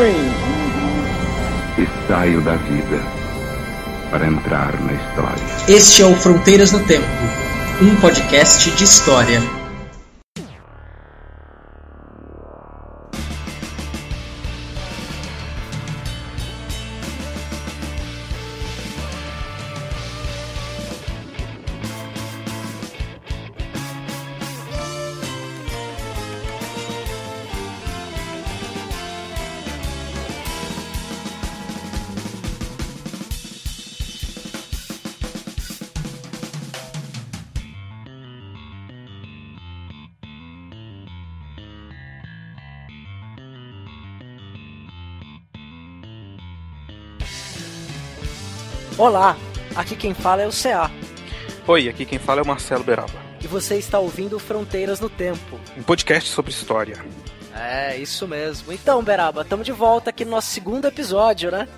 E saio da vida para entrar na história. Este é o Fronteiras no Tempo, um podcast de história. Quem fala é o CA Oi, aqui quem fala é o Marcelo Beraba. e você está ouvindo Fronteiras no Tempo. Um podcast sobre história. É, isso mesmo. Então, Beraba, estamos de volta aqui no nosso segundo episódio, né?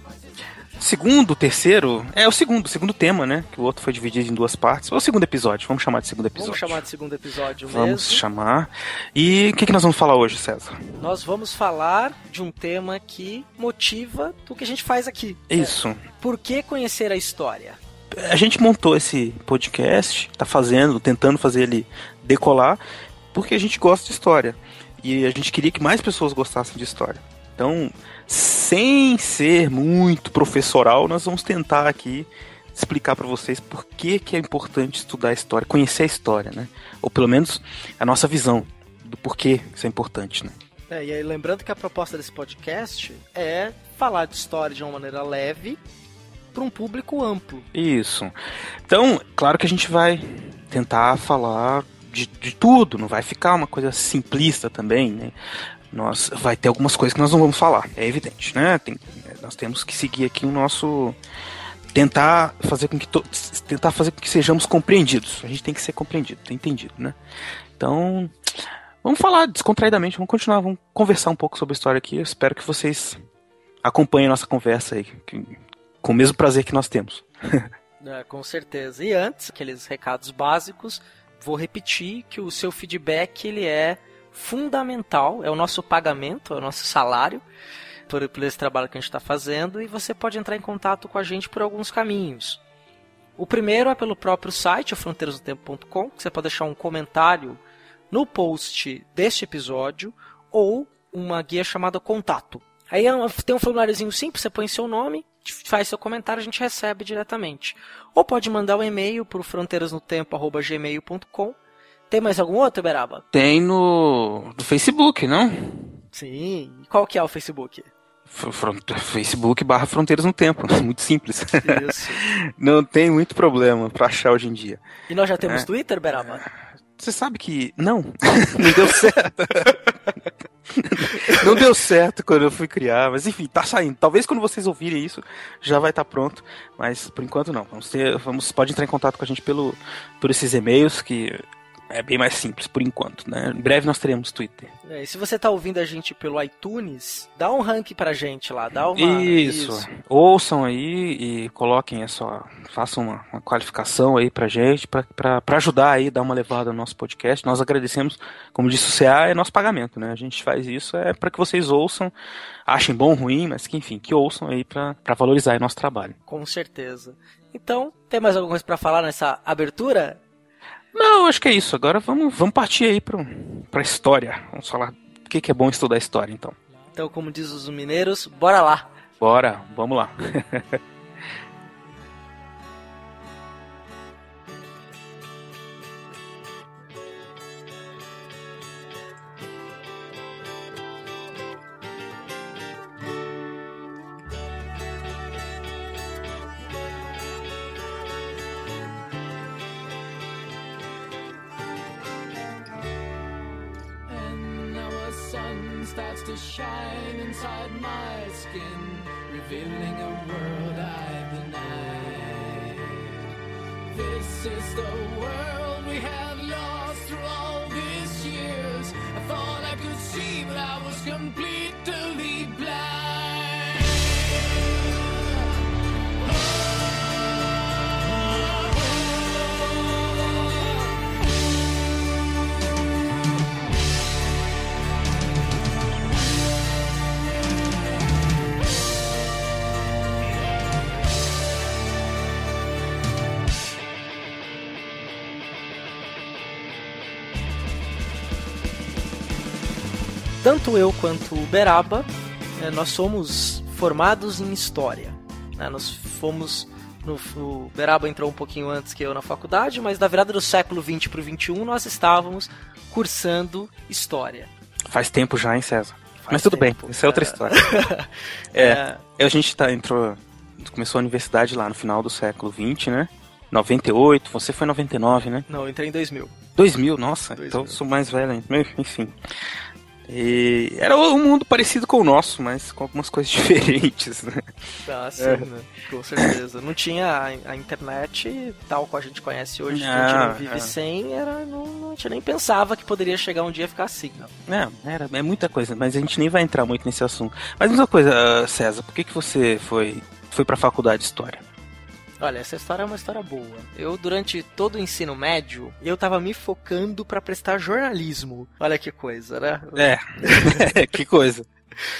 Segundo, terceiro, é o segundo, segundo tema, né? Que o outro foi dividido em duas partes. Ou o segundo episódio, vamos chamar de segundo episódio. Vamos chamar de segundo episódio Vamos mesmo. chamar. E o que, que nós vamos falar hoje, César? Nós vamos falar de um tema que motiva o que a gente faz aqui. Isso. Por que conhecer a história? A gente montou esse podcast, tá fazendo, tentando fazer ele decolar, porque a gente gosta de história. E a gente queria que mais pessoas gostassem de história. Então, sem ser muito professoral, nós vamos tentar aqui explicar para vocês por que, que é importante estudar a história, conhecer a história, né? Ou pelo menos a nossa visão do porquê isso é importante, né? É, e aí, lembrando que a proposta desse podcast é falar de história de uma maneira leve para um público amplo. Isso. Então, claro que a gente vai tentar falar de, de tudo, não vai ficar uma coisa simplista também, né? Nós, vai ter algumas coisas que nós não vamos falar, é evidente, né? Tem- nós temos que seguir aqui o nosso tentar fazer com que to- tentar fazer com que sejamos compreendidos. A gente tem que ser compreendido, entendido, né? Então, vamos falar descontraidamente, vamos continuar, vamos conversar um pouco sobre a história aqui. Eu espero que vocês acompanhem a nossa conversa aí, que- com o mesmo prazer que nós temos. É, com certeza. E antes, aqueles recados básicos, vou repetir que o seu feedback ele é fundamental, é o nosso pagamento, é o nosso salário por, por esse trabalho que a gente está fazendo e você pode entrar em contato com a gente por alguns caminhos. O primeiro é pelo próprio site, fronteirasdotempo.com, que você pode deixar um comentário no post deste episódio ou uma guia chamada Contato. Aí é tem um formuláriozinho simples, você põe seu nome, faz seu comentário, a gente recebe diretamente. Ou pode mandar um e-mail para o fronteirasnotempo.gmail.com. Tem mais algum outro, Beraba? Tem no, no Facebook, não? Sim. Qual que é o Facebook? Facebook barra Fronteiras no Tempo. Muito simples. Isso. Não tem muito problema pra achar hoje em dia. E nós já temos É. Twitter, Beraba? Você sabe que. Não, não deu certo. não deu certo quando eu fui criar, mas enfim, tá saindo. Talvez quando vocês ouvirem isso já vai estar pronto, mas por enquanto não. Vamos ter, vamos, pode entrar em contato com a gente pelo, por esses e-mails que é bem mais simples por enquanto, né? Em breve nós teremos Twitter. É, e se você tá ouvindo a gente pelo iTunes, dá um rank pra gente lá, dá uma... Isso. Ouçam aí e coloquem a sua. Façam uma, uma qualificação aí pra gente, pra, pra, pra ajudar aí, dar uma levada no nosso podcast. Nós agradecemos, como disse o CA, é nosso pagamento, né? A gente faz isso é para que vocês ouçam, achem bom ruim, mas que enfim, que ouçam aí pra, pra valorizar aí nosso trabalho. Com certeza. Então, tem mais alguma coisa pra falar nessa abertura? Não, acho que é isso. Agora vamos, vamos partir aí pro, pra história. Vamos falar o que, que é bom estudar história, então. Então, como diz os mineiros, bora lá. Bora, vamos lá. shine inside my skin, revealing a world I've denied. This is the world we have lost through all these years. I thought I could see, but I was completely tanto eu quanto o Beraba, é, nós somos formados em História. né? Nós fomos... No, o Beraba entrou um pouquinho antes que eu na faculdade, mas da virada do século XX para o XXI nós estávamos cursando História. Faz tempo já, hein, César? Faz Mas tudo tempo, bem, isso é outra cara. história. é, a gente tá, entrou, começou a universidade lá no final do século XX, né? 98, você foi em 99, né? Não, eu entrei em 2000. 2000, nossa, 2000. então eu sou mais velho. Enfim. E era um mundo parecido com o nosso, mas com algumas coisas diferentes, né? Ah, sim, É. né? Com certeza. Não tinha a, a internet tal qual a gente conhece hoje, que a Ah, gente não vive é. sem, era, não, não, a gente nem pensava que poderia chegar um dia a ficar assim. Não. É, era, é muita coisa, mas a gente nem vai entrar muito nesse assunto. Mas uma coisa, ah, César, por que, que você foi, foi pra faculdade de História? Olha, essa história é uma história boa. Eu, durante todo o ensino médio, eu tava me focando pra prestar jornalismo. Olha que coisa, né? É, que coisa.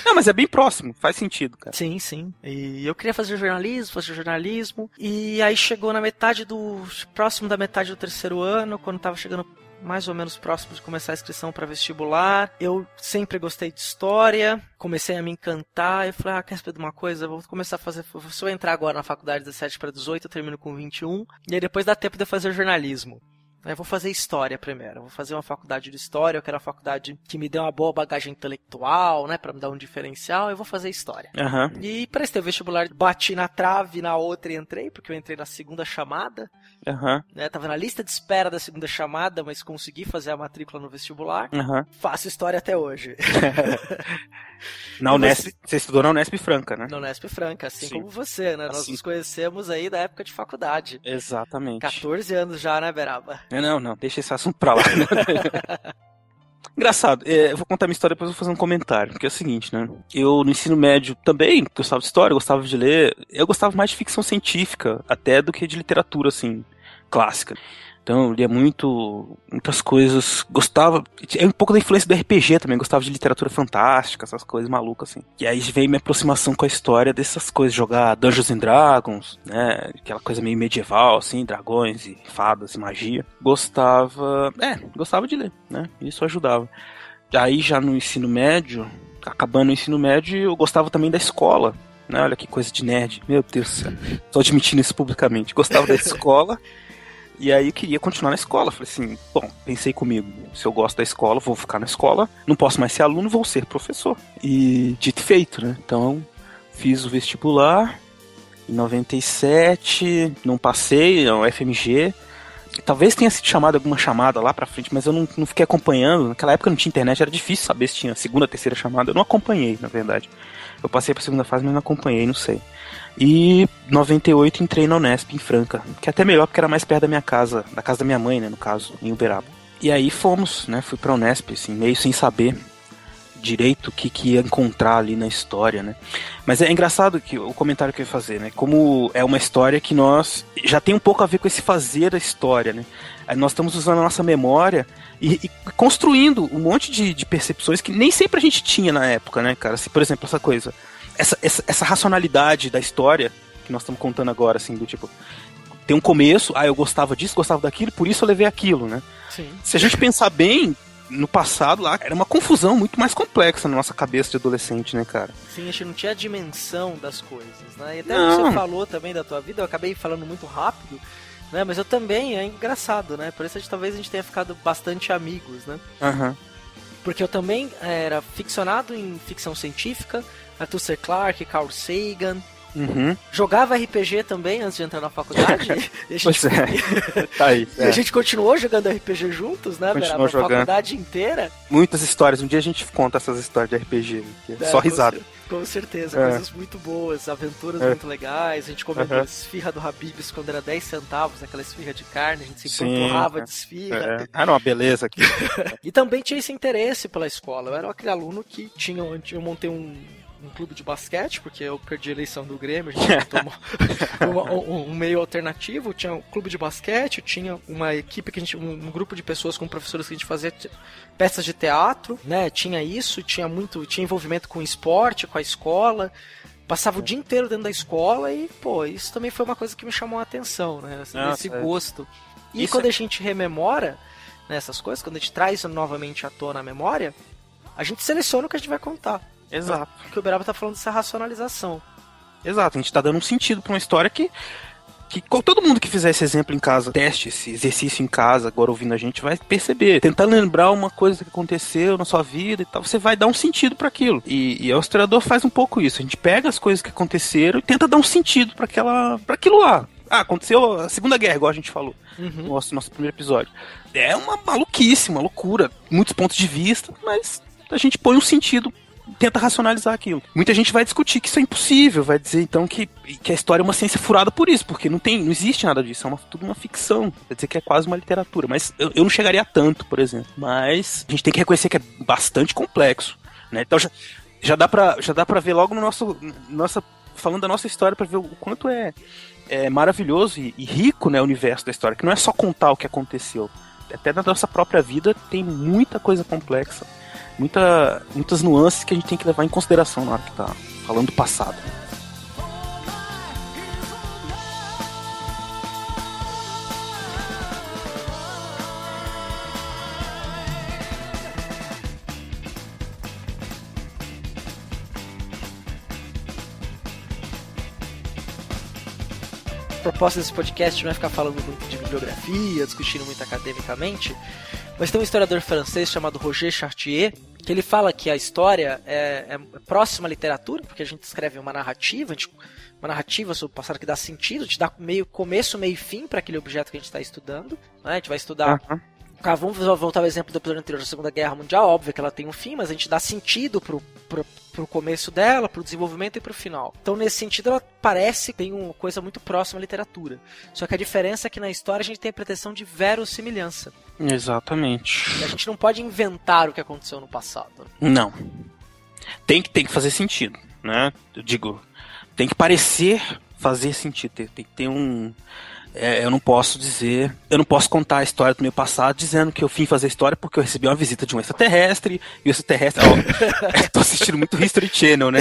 Não, mas é bem próximo, faz sentido, cara. Sim, sim. E eu queria fazer jornalismo, fazer jornalismo. E aí chegou na metade do. próximo da metade do terceiro ano, quando tava chegando mais ou menos próximo de começar a inscrição para vestibular. Eu sempre gostei de história, comecei a me encantar. Eu falei, ah, quer saber de uma coisa? Vou começar a fazer. Se eu entrar agora na faculdade 17 para 18, eu termino com 21. E aí depois dá tempo de eu fazer jornalismo. Eu vou fazer história primeiro. Vou fazer uma faculdade de história. Eu quero uma faculdade que me dê uma boa bagagem intelectual, né? Pra me dar um diferencial. Eu vou fazer história. Aham. E prestei o vestibular, bati na trave na outra e entrei, porque eu entrei na segunda chamada, Aham, né? Tava na lista de espera da segunda chamada, mas consegui fazer a matrícula no vestibular. aham. Faço história até hoje. Na Unesp, você? você estudou na Unesp Franca, né? Na Unesp Franca, assim Sim. como você, né? Nós Assim. nos conhecemos aí da época de faculdade. Exatamente. 14 anos já, né, Beraba? É, Não, não, deixa esse assunto pra lá. Engraçado, é, eu vou contar minha história depois eu vou fazer um comentário. Porque é o seguinte, né? Eu no ensino médio também gostava de história, gostava de ler. Eu gostava mais de ficção científica, até do que de literatura, assim, clássica. Então eu lia muito, muitas coisas. Gostava. É um pouco da influência do RPG também, gostava de literatura fantástica, essas coisas malucas, assim. E aí veio minha aproximação com a história dessas coisas, jogar Dungeons and Dragons, né? Aquela coisa meio medieval, assim, dragões e fadas e magia. Gostava. É, gostava de ler, né? Isso ajudava. Aí já no ensino médio, acabando o ensino médio, eu gostava também da escola. Né? Olha que coisa de nerd. Meu Deus do céu. Tô admitindo isso publicamente. Gostava da escola. E aí eu queria continuar na escola. Falei assim, bom, pensei comigo, se eu gosto da escola, vou ficar na escola, não posso mais ser aluno, vou ser professor. E dito feito, né? Então, fiz o vestibular em 97, não passei, é um FMG. Talvez tenha sido chamado alguma chamada lá pra frente, mas eu não, não fiquei acompanhando. Naquela época não tinha internet, era difícil saber se tinha segunda, terceira chamada. Eu não acompanhei, na verdade. Eu passei pra segunda fase, mas não acompanhei, não sei. E 98 entrei na Unesp em Franca, que é até melhor porque era mais perto da minha casa, da casa da minha mãe, né, no caso, em Uberaba. E aí fomos, né, fui pra Unesp, assim, meio sem saber direito o que, que ia encontrar ali na história, né. Mas é engraçado que o comentário que eu ia fazer, né, como é uma história que nós já tem um pouco a ver com esse fazer a história, né. Nós estamos usando a nossa memória e, e construindo um monte de, de percepções que nem sempre a gente tinha na época, né, cara. Se, por exemplo, essa coisa, essa, essa, essa racionalidade da história que nós estamos contando agora, assim, do tipo, tem um começo, ah, eu gostava disso, gostava daquilo, por isso eu levei aquilo, né? Sim. Se a gente pensar bem, no passado lá, era uma confusão muito mais complexa na nossa cabeça de adolescente, né, cara? Sim, a gente não tinha a dimensão das coisas, né? E até Não. você falou também da tua vida, eu acabei falando muito rápido, né? Mas eu também, é engraçado, né? Por isso a gente, talvez a gente tenha ficado bastante amigos, né? Aham. Porque eu também era ficcionado em ficção científica, Arthur. Clarke, Carl Sagan. Uhum. Jogava RPG também antes de entrar na faculdade. e, a gente, Pois é. tá aí. e a gente continuou jogando RPG juntos, né? Continuou Beraba? A jogando. faculdade inteira. Muitas histórias. Um dia a gente conta essas histórias de RPG. que é É, só com risada. cer- Com certeza, É. coisas muito boas, aventuras É. muito legais. A gente comentou a esfirra do Habibs quando era 10 centavos, aquela esfirra de carne, a gente se é. de esfirra. É. Ah, não, uma beleza aqui. E também tinha esse interesse pela escola. Eu era aquele aluno que tinha. Eu montei um, um clube de basquete, porque eu perdi a eleição do Grêmio, a gente montou uma- um, um meio alternativo. Tinha um clube de basquete, tinha uma equipe que a gente. Um, um grupo de pessoas com professores que a gente fazia peças de teatro, né? Tinha isso, tinha muito. Tinha envolvimento com esporte, com a escola. Passava o dia inteiro dentro da escola e, pô, isso também foi uma coisa que me chamou a atenção, né? Esse, Nossa, esse é. gosto. E quando é- a gente rememora nessas coisas, quando a gente traz novamente à tona a memória, A gente seleciona o que a gente vai contar. Exato. Porque o Beraba tá falando dessa racionalização. Exato, a gente tá dando um sentido pra uma história que, que todo mundo que fizer esse exemplo em casa, teste esse exercício em casa, agora ouvindo a gente, vai perceber. Tentar lembrar uma coisa que aconteceu na sua vida e tal, você vai dar um sentido pra aquilo. E, e o historiador faz um pouco isso. A gente pega as coisas que aconteceram e tenta dar um sentido pra aquela, para aquilo lá. Ah, aconteceu a Segunda Guerra, igual a gente falou no nosso, nosso primeiro episódio. É uma maluquice, uma loucura. Muitos pontos de vista, mas a gente põe um sentido tenta racionalizar aquilo. Muita gente vai discutir que isso é impossível, vai dizer então que, que a história é uma ciência furada por isso, porque não tem, não existe nada disso, é uma, tudo uma ficção. Quer dizer que é quase uma literatura, mas eu, eu não chegaria a tanto, por exemplo. Mas a gente tem que reconhecer que é bastante complexo, né? Então já, já dá para já dá para ver logo no nosso nossa falando da nossa história para ver o quanto é, é maravilhoso e, e rico, né, o universo da história, que não é só contar o que aconteceu. Até na nossa própria vida tem muita coisa complexa muita, muitas nuances que a gente tem que levar em consideração na hora que tá falando do passado. Proposta desse podcast não é ficar falando de bibliografia, discutindo muito academicamente, mas tem um historiador francês chamado Roger Chartier, que ele fala que a história é, é próxima à literatura, porque a gente escreve uma narrativa, gente, uma narrativa sobre o passado que dá sentido, te dá meio começo, meio fim para aquele objeto que a gente está estudando. Né? A gente vai estudar. Ah, vamos voltar ao exemplo do episódio anterior da Segunda Guerra Mundial, óbvio que ela tem um fim, mas a gente dá sentido pro, pro, pro começo dela, pro desenvolvimento e pro final. Então, nesse sentido, ela parece que tem uma coisa muito próxima à literatura. Só que a diferença é que na história a gente tem a pretensão de verossimilhança. Exatamente. E a gente não pode inventar o que aconteceu no passado. Não. Tem que, tem que fazer sentido, né? Eu digo, tem que parecer fazer sentido, tem, tem que ter um. É, eu não posso dizer, eu não posso contar a história do meu passado dizendo que eu vim fazer história porque eu recebi uma visita de um extraterrestre e o extraterrestre. Ó, tô assistindo muito History Channel, né?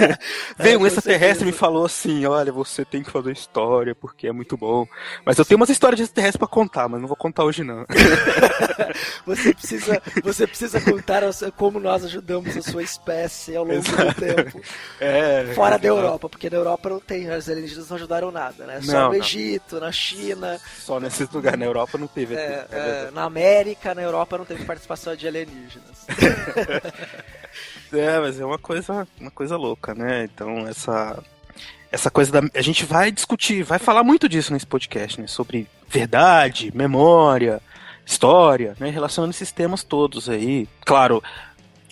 Veio um extraterrestre e me falou assim: olha, você tem que fazer história porque é muito bom. Mas eu tenho umas histórias de extraterrestre pra contar, mas não vou contar hoje não. Você precisa, você precisa contar como nós ajudamos a sua espécie ao longo do tempo. É, Fora da Europa, porque na Europa não tem, os alienígenas não ajudaram nada, né? Só Não, no não. Na China, Só nesses lugares. Na Europa não teve. é, é é, na América, na Europa não teve participação de alienígenas. É, mas é uma coisa, uma coisa louca, né? Então, essa essa coisa da a gente vai discutir, vai falar muito disso nesse podcast, né? Sobre verdade, memória, história, né? Relacionando esses temas todos aí. Claro,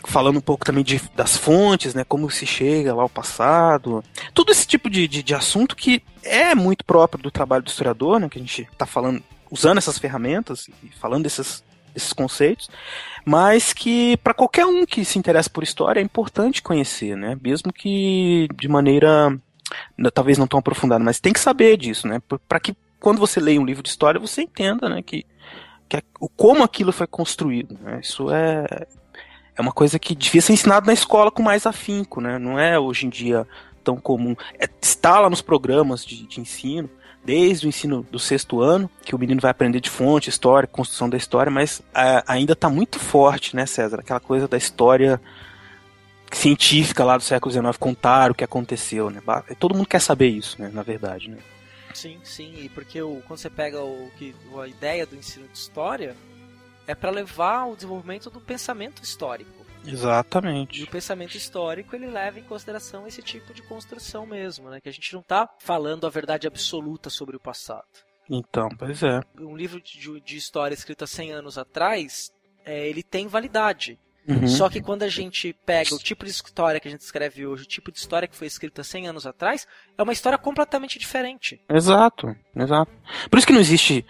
falando um pouco também de, das fontes, né? Como se chega lá ao passado. Tudo esse tipo de, de, de assunto que é muito próprio do trabalho do historiador, né? Que a gente tá falando, usando essas ferramentas e falando desses, desses conceitos mas que para qualquer um que se interessa por história é importante conhecer, né? Mesmo que de maneira n- talvez não tão aprofundada, mas tem que saber disso, né? Para que quando você leia um livro de história você entenda, né? Que, que como aquilo foi construído. Né? Isso é é uma coisa que devia ser ensinado na escola com mais afinco, né? Não é hoje em dia tão comum. É, está lá nos programas de, de ensino, desde o ensino do sexto ano, que o menino vai aprender de fonte, história, construção da história, mas a- ainda está muito forte, né, César? Aquela coisa da história científica lá do século XIX, contar o que aconteceu, né? Todo mundo quer saber isso, né, na verdade, né? Sim, sim, e porque o, quando você pega o que a ideia do ensino de história é para levar ao desenvolvimento do pensamento histórico. E o Exatamente. pensamento histórico ele leva em consideração esse tipo de construção mesmo, né? Que a gente não está falando a verdade absoluta sobre o passado. Então, pois é. Um livro de, de história escrito há 100 anos atrás, é, ele tem validade. Uhum. Só que quando a gente pega o tipo de história que a gente escreve hoje, o tipo de história que foi escrita 100 anos atrás, é uma história completamente diferente. Exato, exato. Por isso que não existe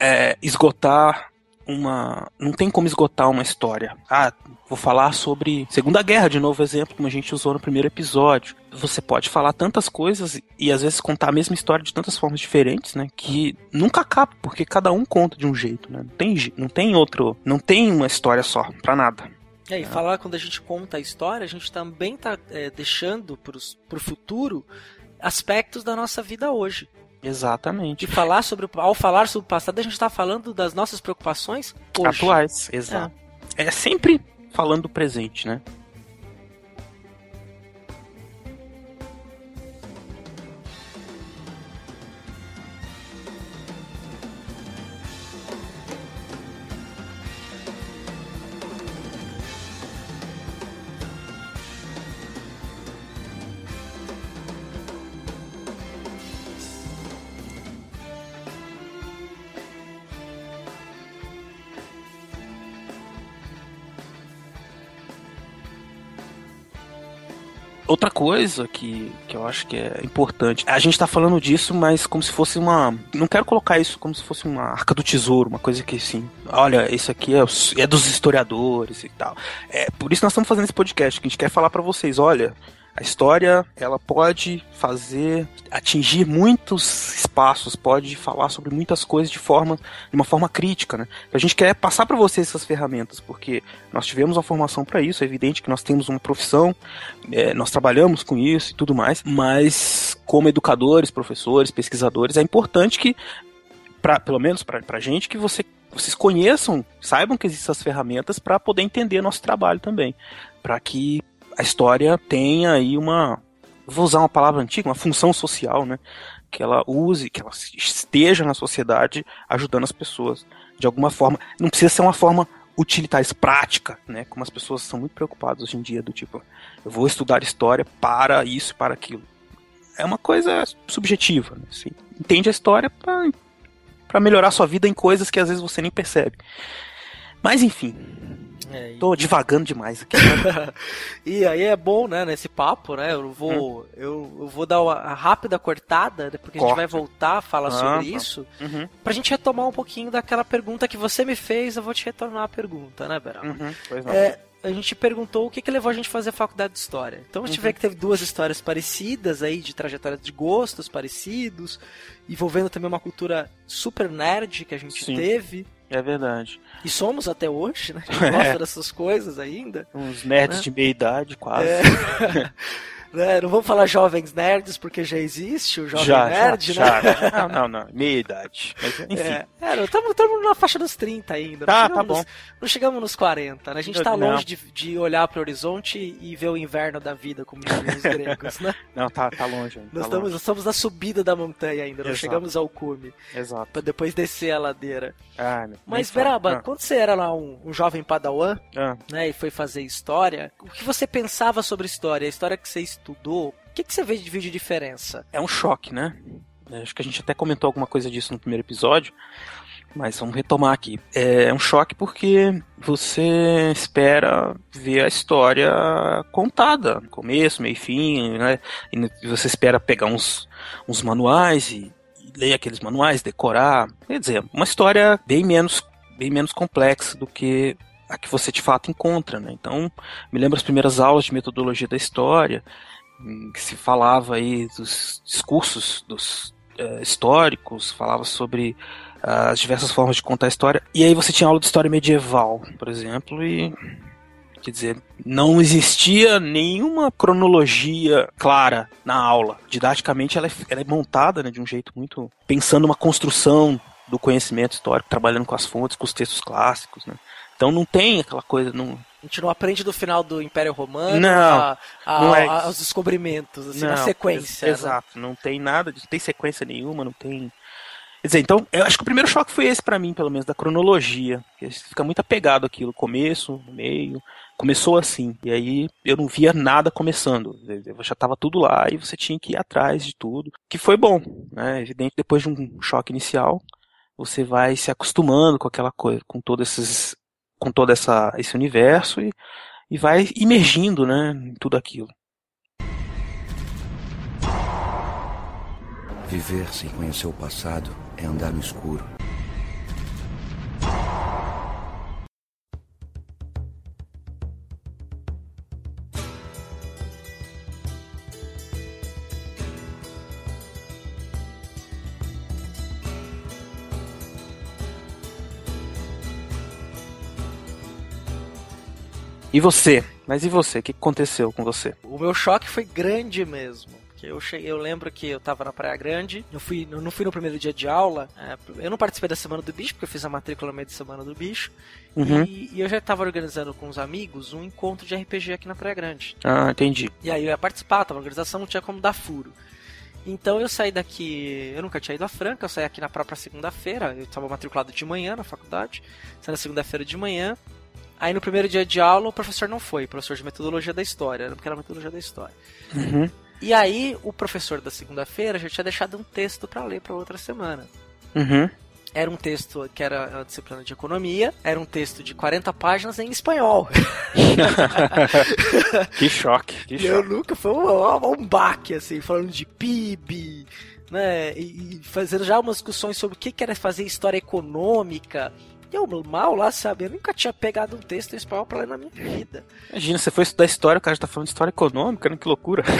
é, esgotar uma. Não tem como esgotar uma história. Ah, vou falar sobre Segunda Guerra, de novo exemplo, como a gente usou no primeiro episódio. Você pode falar tantas coisas e às vezes contar a mesma história de tantas formas diferentes, né? Que nunca acaba, porque cada um conta de um jeito, né? Não tem, não tem outro. Não tem uma história só, pra nada. E aí, falar quando a gente conta a história, a gente também está deixando para o futuro aspectos da nossa vida hoje. Exatamente. E falar sobre, ao falar sobre o passado, a gente está falando das nossas preocupações hoje. Atuais, exato. É sempre falando do presente, né? Outra coisa que, que eu acho que é importante, a gente tá falando disso, mas como se fosse uma. Não quero colocar isso como se fosse uma arca do tesouro, uma coisa que assim, olha, isso aqui é, é dos historiadores e tal. É por isso nós estamos fazendo esse podcast, que a gente quer falar pra vocês, olha. A história, ela pode fazer, atingir muitos espaços, pode falar sobre muitas coisas de forma, de uma forma crítica, né? A gente quer passar para vocês essas ferramentas, porque nós tivemos uma formação para isso, é evidente que nós temos uma profissão, é, nós trabalhamos com isso e tudo mais, mas como educadores, professores, pesquisadores, é importante que, pra, pelo menos para a gente, que você, vocês conheçam, saibam que existem essas ferramentas para poder entender nosso trabalho também, para que a história tenha aí uma, vou usar uma palavra antiga, uma função social, né? Que ela use, que ela esteja na sociedade ajudando as pessoas de alguma forma. Não precisa ser uma forma utilitária, prática, né? Como as pessoas são muito preocupadas hoje em dia, do tipo, eu vou estudar história para isso para aquilo. É uma coisa subjetiva, né? Assim, entende a história para melhorar sua vida em coisas que às vezes você nem percebe. Mas enfim, É, e- tô divagando demais aqui. E aí é bom, né, nesse papo, né? Eu vou, eu, eu vou dar uma rápida cortada, porque a gente Corta. vai voltar a falar Ah, sobre tá. isso, Uhum, pra gente retomar um pouquinho daquela pergunta que você me fez, eu vou te retornar a pergunta, né, Beral? uhum, pois não. É, a gente perguntou o que, que levou a gente a fazer a faculdade de história. Então a gente Uhum. vê que teve duas histórias parecidas aí, de trajetórias de gostos parecidos, envolvendo também uma cultura super nerd que a gente Sim. teve. É verdade. E somos até hoje, né? A gente É. gosta dessas coisas ainda. Uns nerds Né? de meia idade, quase. É. Né, Não vamos falar jovens nerds, porque já existe o jovem já, nerd, já, né? já. Não, não, não. Meia idade. Mas, enfim. É, estamos na faixa dos 30 ainda. Tá, não tá chegamos bom. nos- não chegamos nos 40, né? A gente tá Não. longe de, de olhar pro horizonte e ver o inverno da vida, como diziam os gregos, né? Não, tá, tá longe ainda. Nós tá estamos, longe. nós estamos na subida da montanha ainda, não chegamos ao cume, Exato. pra depois descer a ladeira. Ah, Mas, fala. Beraba, quando você era lá um, um jovem padawan, Ah, ah, né, e foi fazer história, o que você pensava sobre história? A história que você estudou, o que, que você vê de vídeo de diferença? é um choque, né? É, Acho que a gente até comentou alguma coisa disso no primeiro episódio. Mas vamos retomar aqui. É um choque porque você espera ver a história contada, começo, meio e fim, né? E você espera pegar uns, uns manuais e, e ler aqueles manuais, decorar. Quer dizer, uma história bem menos, bem menos complexa do que a que você de fato encontra, né? Então, me lembro as primeiras aulas de metodologia da história, que se falava aí dos discursos dos eh, históricos, falava sobre as diversas formas de contar a história. E aí você tinha aula de história medieval, por exemplo, e quer dizer, não existia nenhuma cronologia clara na aula. Didaticamente ela é, ela é montada né, de um jeito muito pensando uma construção do conhecimento histórico, trabalhando com as fontes, com os textos clássicos, né? Então não tem aquela coisa, não, A gente não aprende do final do Império Romano Não, a, a- não é aos descobrimentos, assim, na Não, sequência. ex- Exato, não tem nada, não tem sequência nenhuma, não tem. Quer dizer, então, eu acho que o primeiro choque foi esse pra mim, pelo menos, da cronologia. Você fica muito apegado àquilo, começo, meio. Começou assim, e aí eu não via nada começando. Eu já tava tudo lá e você tinha que ir atrás de tudo. Que foi bom, né? Evidente, depois de um choque inicial, você vai se acostumando com aquela coisa, com todos esses. Com todo essa, esse universo e, e vai imergindo, né, em tudo aquilo. Viver sem conhecer o passado é andar no escuro. E você? Mas e você? O que aconteceu com você? O meu choque foi grande mesmo. Eu, cheguei, eu lembro que eu tava na Praia Grande, eu, fui, eu não fui no primeiro dia de aula, é, eu não participei da Semana do Bicho, porque eu fiz a matrícula no meio da Semana do Bicho, Uhum. e, e eu já tava organizando com os amigos um encontro de RPG aqui na Praia Grande. Ah, entendi. E aí eu ia participar, tava na organização, não tinha como dar furo. Então eu saí daqui, eu nunca tinha ido a Franca, eu saí aqui na própria segunda-feira, eu estava matriculado de manhã na faculdade, saí na segunda-feira de manhã. Aí no primeiro dia de aula o professor não foi, professor de metodologia da história, porque era metodologia da história. Uhum. E aí o professor da segunda-feira já tinha deixado um texto para ler para outra semana. Uhum. Era um texto que era a disciplina de economia, era um texto de 40 páginas em espanhol. que choque, que E eu nunca foi um, um baque, assim, falando de PIB, né? E, e fazendo já umas discussões sobre o que que era fazer história econômica. E eu mal lá, sabe? Eu nunca tinha pegado um texto em espanhol pra ler na minha vida. Imagina, você foi estudar história, o cara já tá falando de história econômica, né? Que loucura.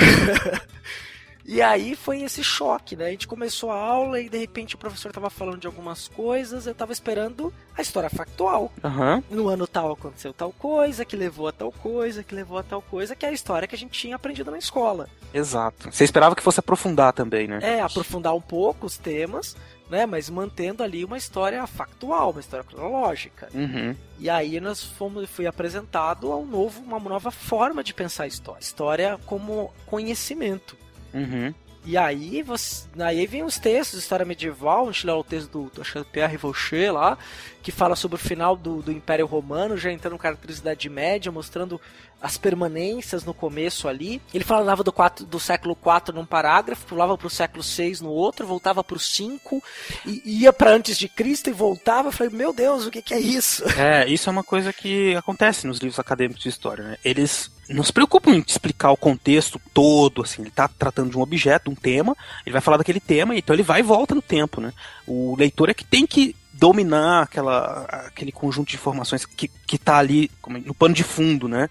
E aí foi esse choque, né? A gente começou a aula e de repente o professor tava falando de algumas coisas, eu tava esperando a história factual. Aham. No ano tal aconteceu tal coisa, que levou a tal coisa, que levou a tal coisa, que é a história que a gente tinha aprendido na escola. Exato. Você esperava que fosse aprofundar também, né? É, aprofundar um pouco os temas, né? Mas mantendo ali uma história factual, uma história cronológica. Uhum. E aí nós fomos, fui apresentado a um novo, uma nova forma de pensar a história. História como conhecimento. Uhum. E aí, você, aí vem os textos de história medieval, a gente lê o texto do, do, Pierre Rocher lá, que fala sobre o final do, do Império Romano, já entrando com características da Idade Média, mostrando as permanências no começo ali. Ele falava do, quatro, do século IV num parágrafo, pulava pro século VI no outro, voltava pro 5, e ia para antes de Cristo e voltava. Eu falei, meu Deus, o que, que é isso? É, isso é uma coisa que acontece nos livros acadêmicos de história, né? Eles não se preocupam em explicar o contexto todo, assim, ele tá tratando de um objeto, um tema, ele vai falar daquele tema, então ele vai e volta no tempo, né? O leitor é que tem que dominar aquela, aquele conjunto de informações que, que tá ali no pano de fundo, né?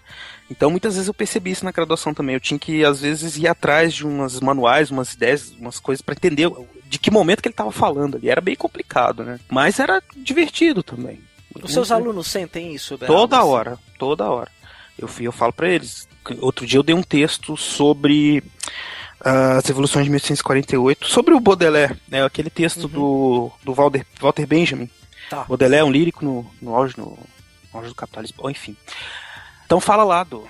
Então muitas vezes eu percebi isso na graduação também. Eu tinha que, às vezes, ir atrás de umas manuais, umas ideias, umas coisas para entender de que momento que ele estava falando ali. Era bem complicado, né? Mas era divertido também. Os seus alunos sentem isso, Toda hora, toda hora. Eu, fui, eu falo para eles. Outro dia eu dei um texto sobre as evoluções de 1848, sobre o Baudelaire, né? Aquele texto do, do Walter, Walter Benjamin. Tá. Baudelaire é um lírico no, no, auge, no, no auge do capitalismo. Bom, enfim. Então fala lá do,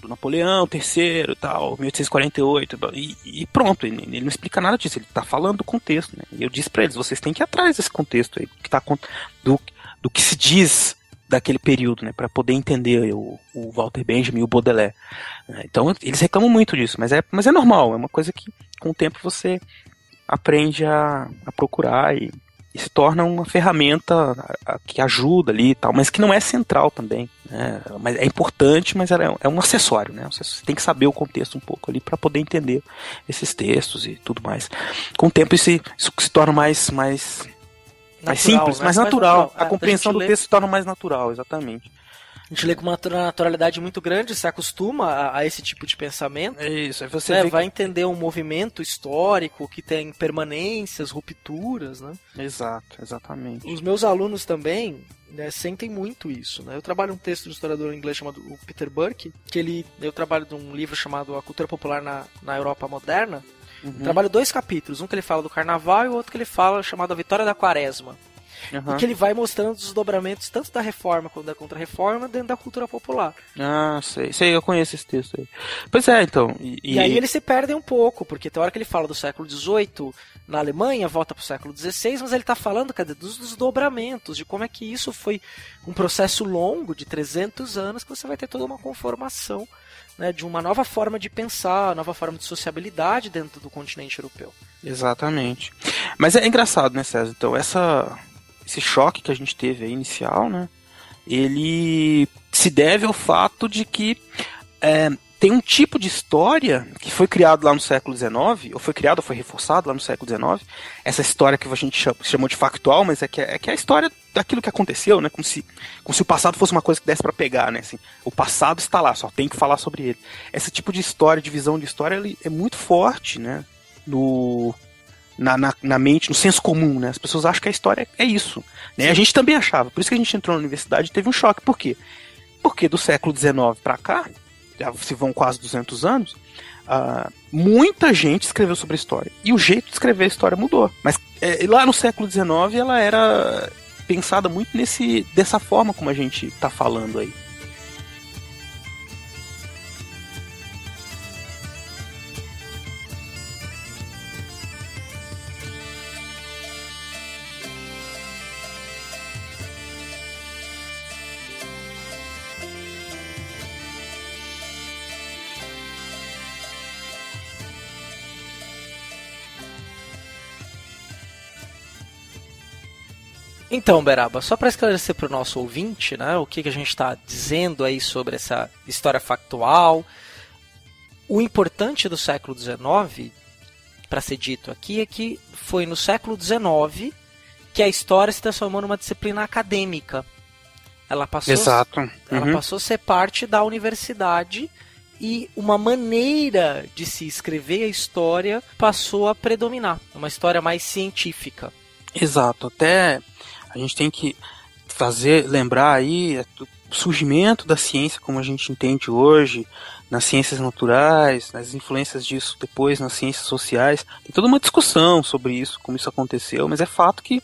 do Napoleão III e tal, 1848, e, e pronto, ele, ele não explica nada disso, ele tá falando do contexto, né? E eu disse para eles, vocês têm que ir atrás desse contexto aí, do que, tá, do, do que se diz daquele período, né, para poder entender o, o Walter Benjamin e o Baudelaire. né? Então eles reclamam muito disso, mas é, mas é normal, é uma coisa que com o tempo você aprende a, a procurar e, e se torna uma ferramenta a- a- que ajuda ali e tal, mas que não é central também. Né? Mas é importante, mas ela é, é um acessório, né? Você tem que saber o contexto um pouco ali para poder entender esses textos e tudo mais. Com o tempo isso, isso se torna mais, mais, mais Natural, simples, né? mais natural. É, A compreensão gente do lê- texto se torna mais natural, exatamente. A gente lê com uma natura- naturalidade muito grande, se acostuma a, a esse tipo de pensamento. É isso, aí você né, vai que... entender um movimento histórico que tem permanências, rupturas, né? Exato, exatamente. Os meus alunos também né, sentem muito isso, né? Eu trabalho um texto de um historiador inglês chamado Peter Burke, que ele eu trabalho de um livro chamado A Cultura Popular na, na Europa Moderna. Uhum. Trabalho dois capítulos, um que ele fala do Carnaval e o outro que ele fala chamado A Vitória da Quaresma. Uhum. E que ele vai mostrando os desdobramentos tanto da reforma quanto da contra-reforma dentro da cultura popular. Ah, sei, sei, eu conheço esse texto aí. Pois é, então. E, E, aí eles se perdem um pouco, porque tem hora que ele fala do século XVIII na Alemanha, volta pro século XVI, mas ele tá falando, cadê, dos desdobramentos, de como é que isso foi um processo longo, de 300 anos, que você vai ter toda uma conformação né, de uma nova forma de pensar, nova forma de sociabilidade dentro do continente europeu. Exatamente. Mas é engraçado, né, César? Então, essa, esse choque que a gente teve aí inicial, né? Ele se deve ao fato de que é, tem um tipo de história que foi criado lá no século XIX, ou foi criado, ou foi reforçado lá no século XIX. Essa história que a gente cha- chamou de factual, mas é que é, é que é a história daquilo que aconteceu, né? Como se, como se o passado fosse uma coisa que desse para pegar, né? Assim, o passado está lá, só tem que falar sobre ele. Esse tipo de história, de visão de história, ele é muito forte, né? No, na, na, na mente, no senso comum, né? As pessoas acham que a história é isso. Né? A gente também achava. Por isso que a gente entrou na universidade e teve um choque. Por quê? Porque do século XIX para cá, já se vão quase 200 anos, ah, muita gente escreveu sobre a história. E o jeito de escrever a história mudou. Mas é, lá no século XIX ela era pensada muito nesse dessa forma como a gente está falando aí. Então, Beraba, só para esclarecer para o nosso ouvinte, né, o que, que a gente está dizendo aí sobre essa história factual, o importante do século XIX, para ser dito aqui, é que foi no século XIX que a história se transformou numa disciplina acadêmica. Ela passou, Exato. ela Uhum. passou a ser parte da universidade e uma maneira de se escrever a história passou a predominar, uma história mais científica. Exato. Até a gente tem que fazer, lembrar aí é, do surgimento da ciência como a gente entende hoje, nas ciências naturais, nas influências disso depois nas ciências sociais. Tem toda uma discussão sobre isso, como isso aconteceu, mas é fato que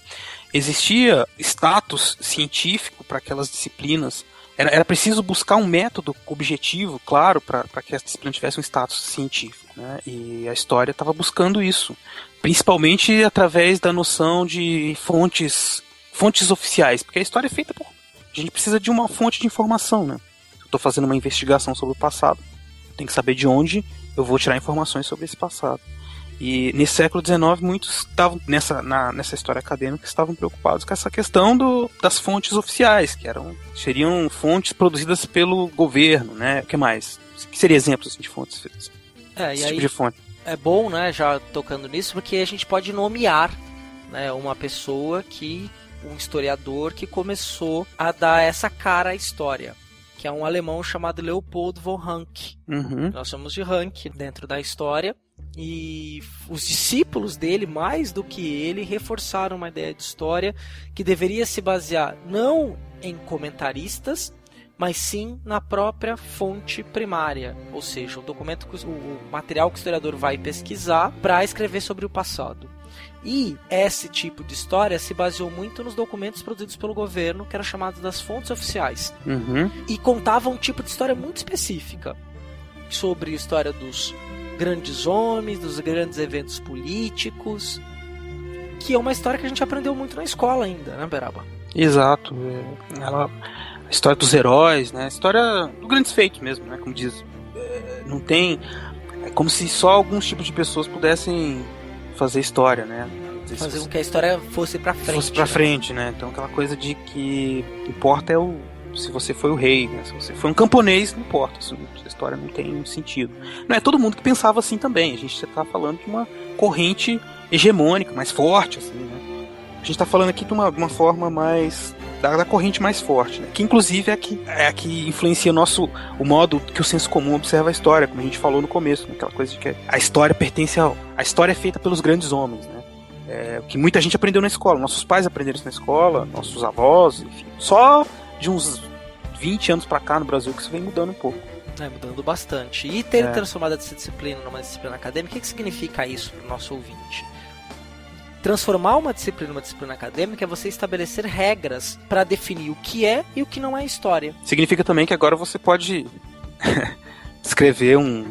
existia status científico para aquelas disciplinas. Era, era preciso buscar um método objetivo, claro, para que essa disciplina tivesse um status científico. Né? E a história estava buscando isso principalmente através da noção de fontes fontes oficiais, porque a história é feita por a gente precisa de uma fonte de informação, né? Eu estou fazendo uma investigação sobre o passado, tem que saber de onde eu vou tirar informações sobre esse passado. E nesse século XIX muitos estavam nessa na, nessa história acadêmica estavam preocupados com essa questão do, das fontes oficiais, que eram seriam fontes produzidas pelo governo, né? O que mais? Que seria exemplos assim, de fontes? É, Esse e aí tipo de fonte. é bom, né, já tocando nisso, porque a gente pode nomear né, uma pessoa que, um historiador que começou a dar essa cara à história, que é um alemão chamado Leopold von Ranke. Uhum. Nós chamamos de Ranke dentro da história. E os discípulos dele, mais do que ele, reforçaram uma ideia de história que deveria se basear não em comentaristas, mas sim na própria fonte primária, ou seja, o documento, o material que o historiador vai pesquisar para escrever sobre o passado. E esse tipo de história se baseou muito nos documentos produzidos pelo governo, que eram chamados das fontes oficiais, Uhum. e contava um tipo de história muito específica sobre a história dos grandes homens, dos grandes eventos políticos, que é uma história que a gente aprendeu muito na escola ainda, né, Beraba? Exato. é, Ela, a história dos heróis, né? A história dos grandes feitos mesmo, né? Como diz. é, Não tem. É como se só alguns tipos de pessoas pudessem fazer história, né? Fazer com que a história fosse pra frente. fosse pra né? frente, né? Então aquela coisa de que importa é o. Se você foi o rei, né? Se você foi um camponês, não importa. Isso, a história não tem sentido. Não é todo mundo que pensava assim também. A gente tá falando de uma corrente hegemônica, mais forte, assim, né? A gente tá falando aqui de uma, uma forma mais. Da, da corrente mais forte, né? Que inclusive é a que, é a que influencia o nosso. o modo que o senso comum observa a história, como a gente falou no começo, né? aquela coisa de que a história pertence ao. A história é feita pelos grandes homens, né? É, o que muita gente aprendeu na escola. Nossos pais aprenderam isso na escola, nossos avós, enfim. Só de uns 20 anos pra cá no Brasil que isso vem mudando um pouco. É, mudando bastante. E ter É. transformado essa disciplina numa disciplina acadêmica, o que, que significa isso para o nosso ouvinte? Transformar uma disciplina numa disciplina acadêmica é você estabelecer regras para definir o que é e o que não é história. Significa também que agora você pode escrever um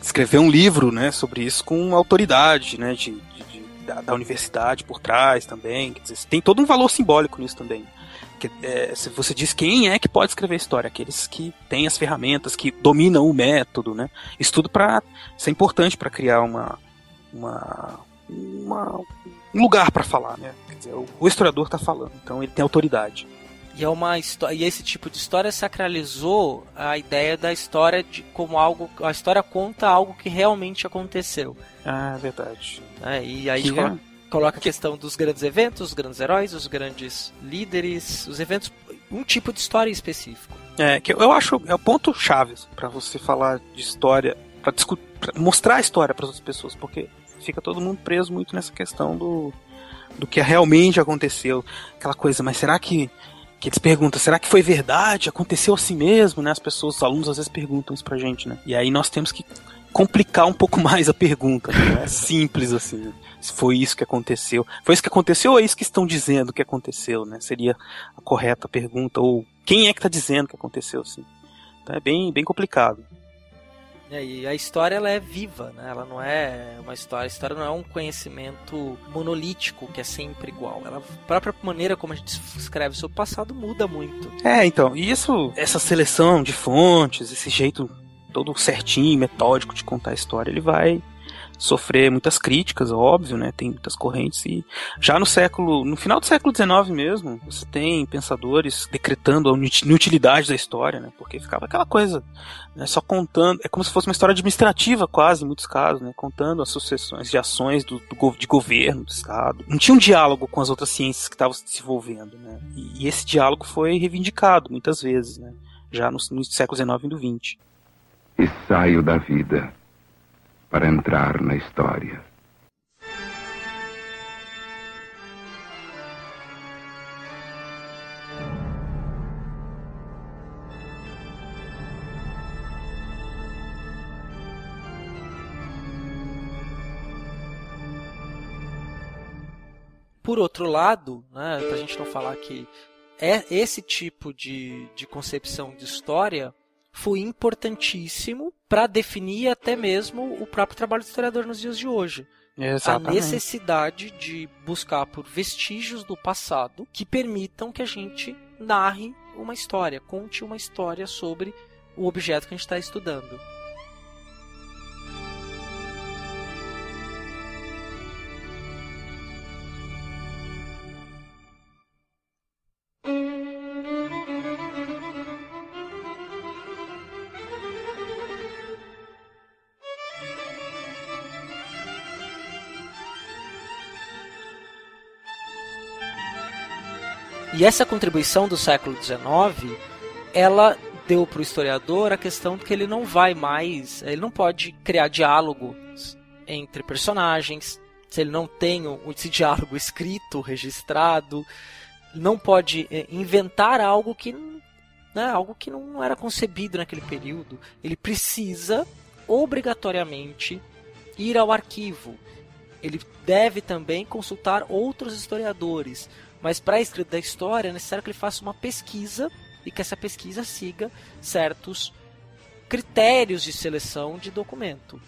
escrever um livro, né, sobre isso com autoridade, né, de, de- de- da, da universidade por trás também. Dizer, tem todo um valor simbólico nisso também. Que, é, você diz quem é que pode escrever história, aqueles que têm as ferramentas, que dominam o método, né? Isso tudo para isso é importante para criar uma, uma, uma- um lugar para falar, né? Quer dizer, o, historiador está falando, então ele tem autoridade. E é uma e esse tipo de história sacralizou a ideia da história de como algo, a história conta algo que realmente aconteceu. Ah, é verdade. né? E aí Que colo- é- coloca a questão dos grandes eventos, os grandes heróis, os grandes líderes, os eventos, um tipo de história específico. É, que eu acho é o ponto chave para você falar de história, para mostrar a história para outras pessoas, porque fica todo mundo preso muito nessa questão do, do que realmente aconteceu, aquela coisa, mas será que que eles perguntam, será que foi verdade? Aconteceu assim mesmo, né? As pessoas, os alunos às vezes perguntam isso pra gente, né? E aí nós temos que complicar um pouco mais a pergunta. Não é simples assim. Né? Se foi isso que aconteceu. Foi isso que aconteceu ou é isso que estão dizendo que aconteceu, né? Seria a correta pergunta. Ou quem é que está dizendo que aconteceu, assim. Então é bem, bem complicado. É, e a história ela é viva, né? Ela não é uma história. A história não é um conhecimento monolítico que é sempre igual. Ela, a própria maneira como a gente escreve sobre o passado muda muito. É, então, e isso, essa seleção de fontes, esse jeito todo certinho, metódico de contar a história, ele vai sofrer muitas críticas, óbvio, né? Tem muitas correntes e já no século, no final do século XIX mesmo, você tem pensadores decretando a inutilidade da história, né? Porque ficava aquela coisa, né? Só contando, é como se fosse uma história administrativa quase, em muitos casos, né? Contando as sucessões de ações do, do de governo, do Estado. Não tinha um diálogo com as outras ciências que estavam se desenvolvendo, né? E, e, esse diálogo foi reivindicado muitas vezes, né? Já no, no século XIX e no XX. E saio da vida para entrar na história. Por outro lado, né, para a gente não falar que é esse tipo de, de concepção de história foi importantíssimo para definir até mesmo o próprio trabalho do historiador nos dias de hoje. Exatamente. A necessidade de buscar por vestígios do passado que permitam que a gente narre uma história, conte uma história sobre o objeto que a gente está estudando. E essa contribuição do século XIX, ela deu para o historiador a questão de que ele não vai mais, ele não pode criar diálogos entre personagens, se ele não tem esse diálogo escrito, registrado, não pode é, inventar algo que né, algo que não era concebido naquele período. Ele precisa obrigatoriamente ir ao arquivo. Ele deve também consultar outros historiadores, mas para a escrita da história é necessário que ele faça uma pesquisa e que essa pesquisa siga certos critérios de seleção de documento.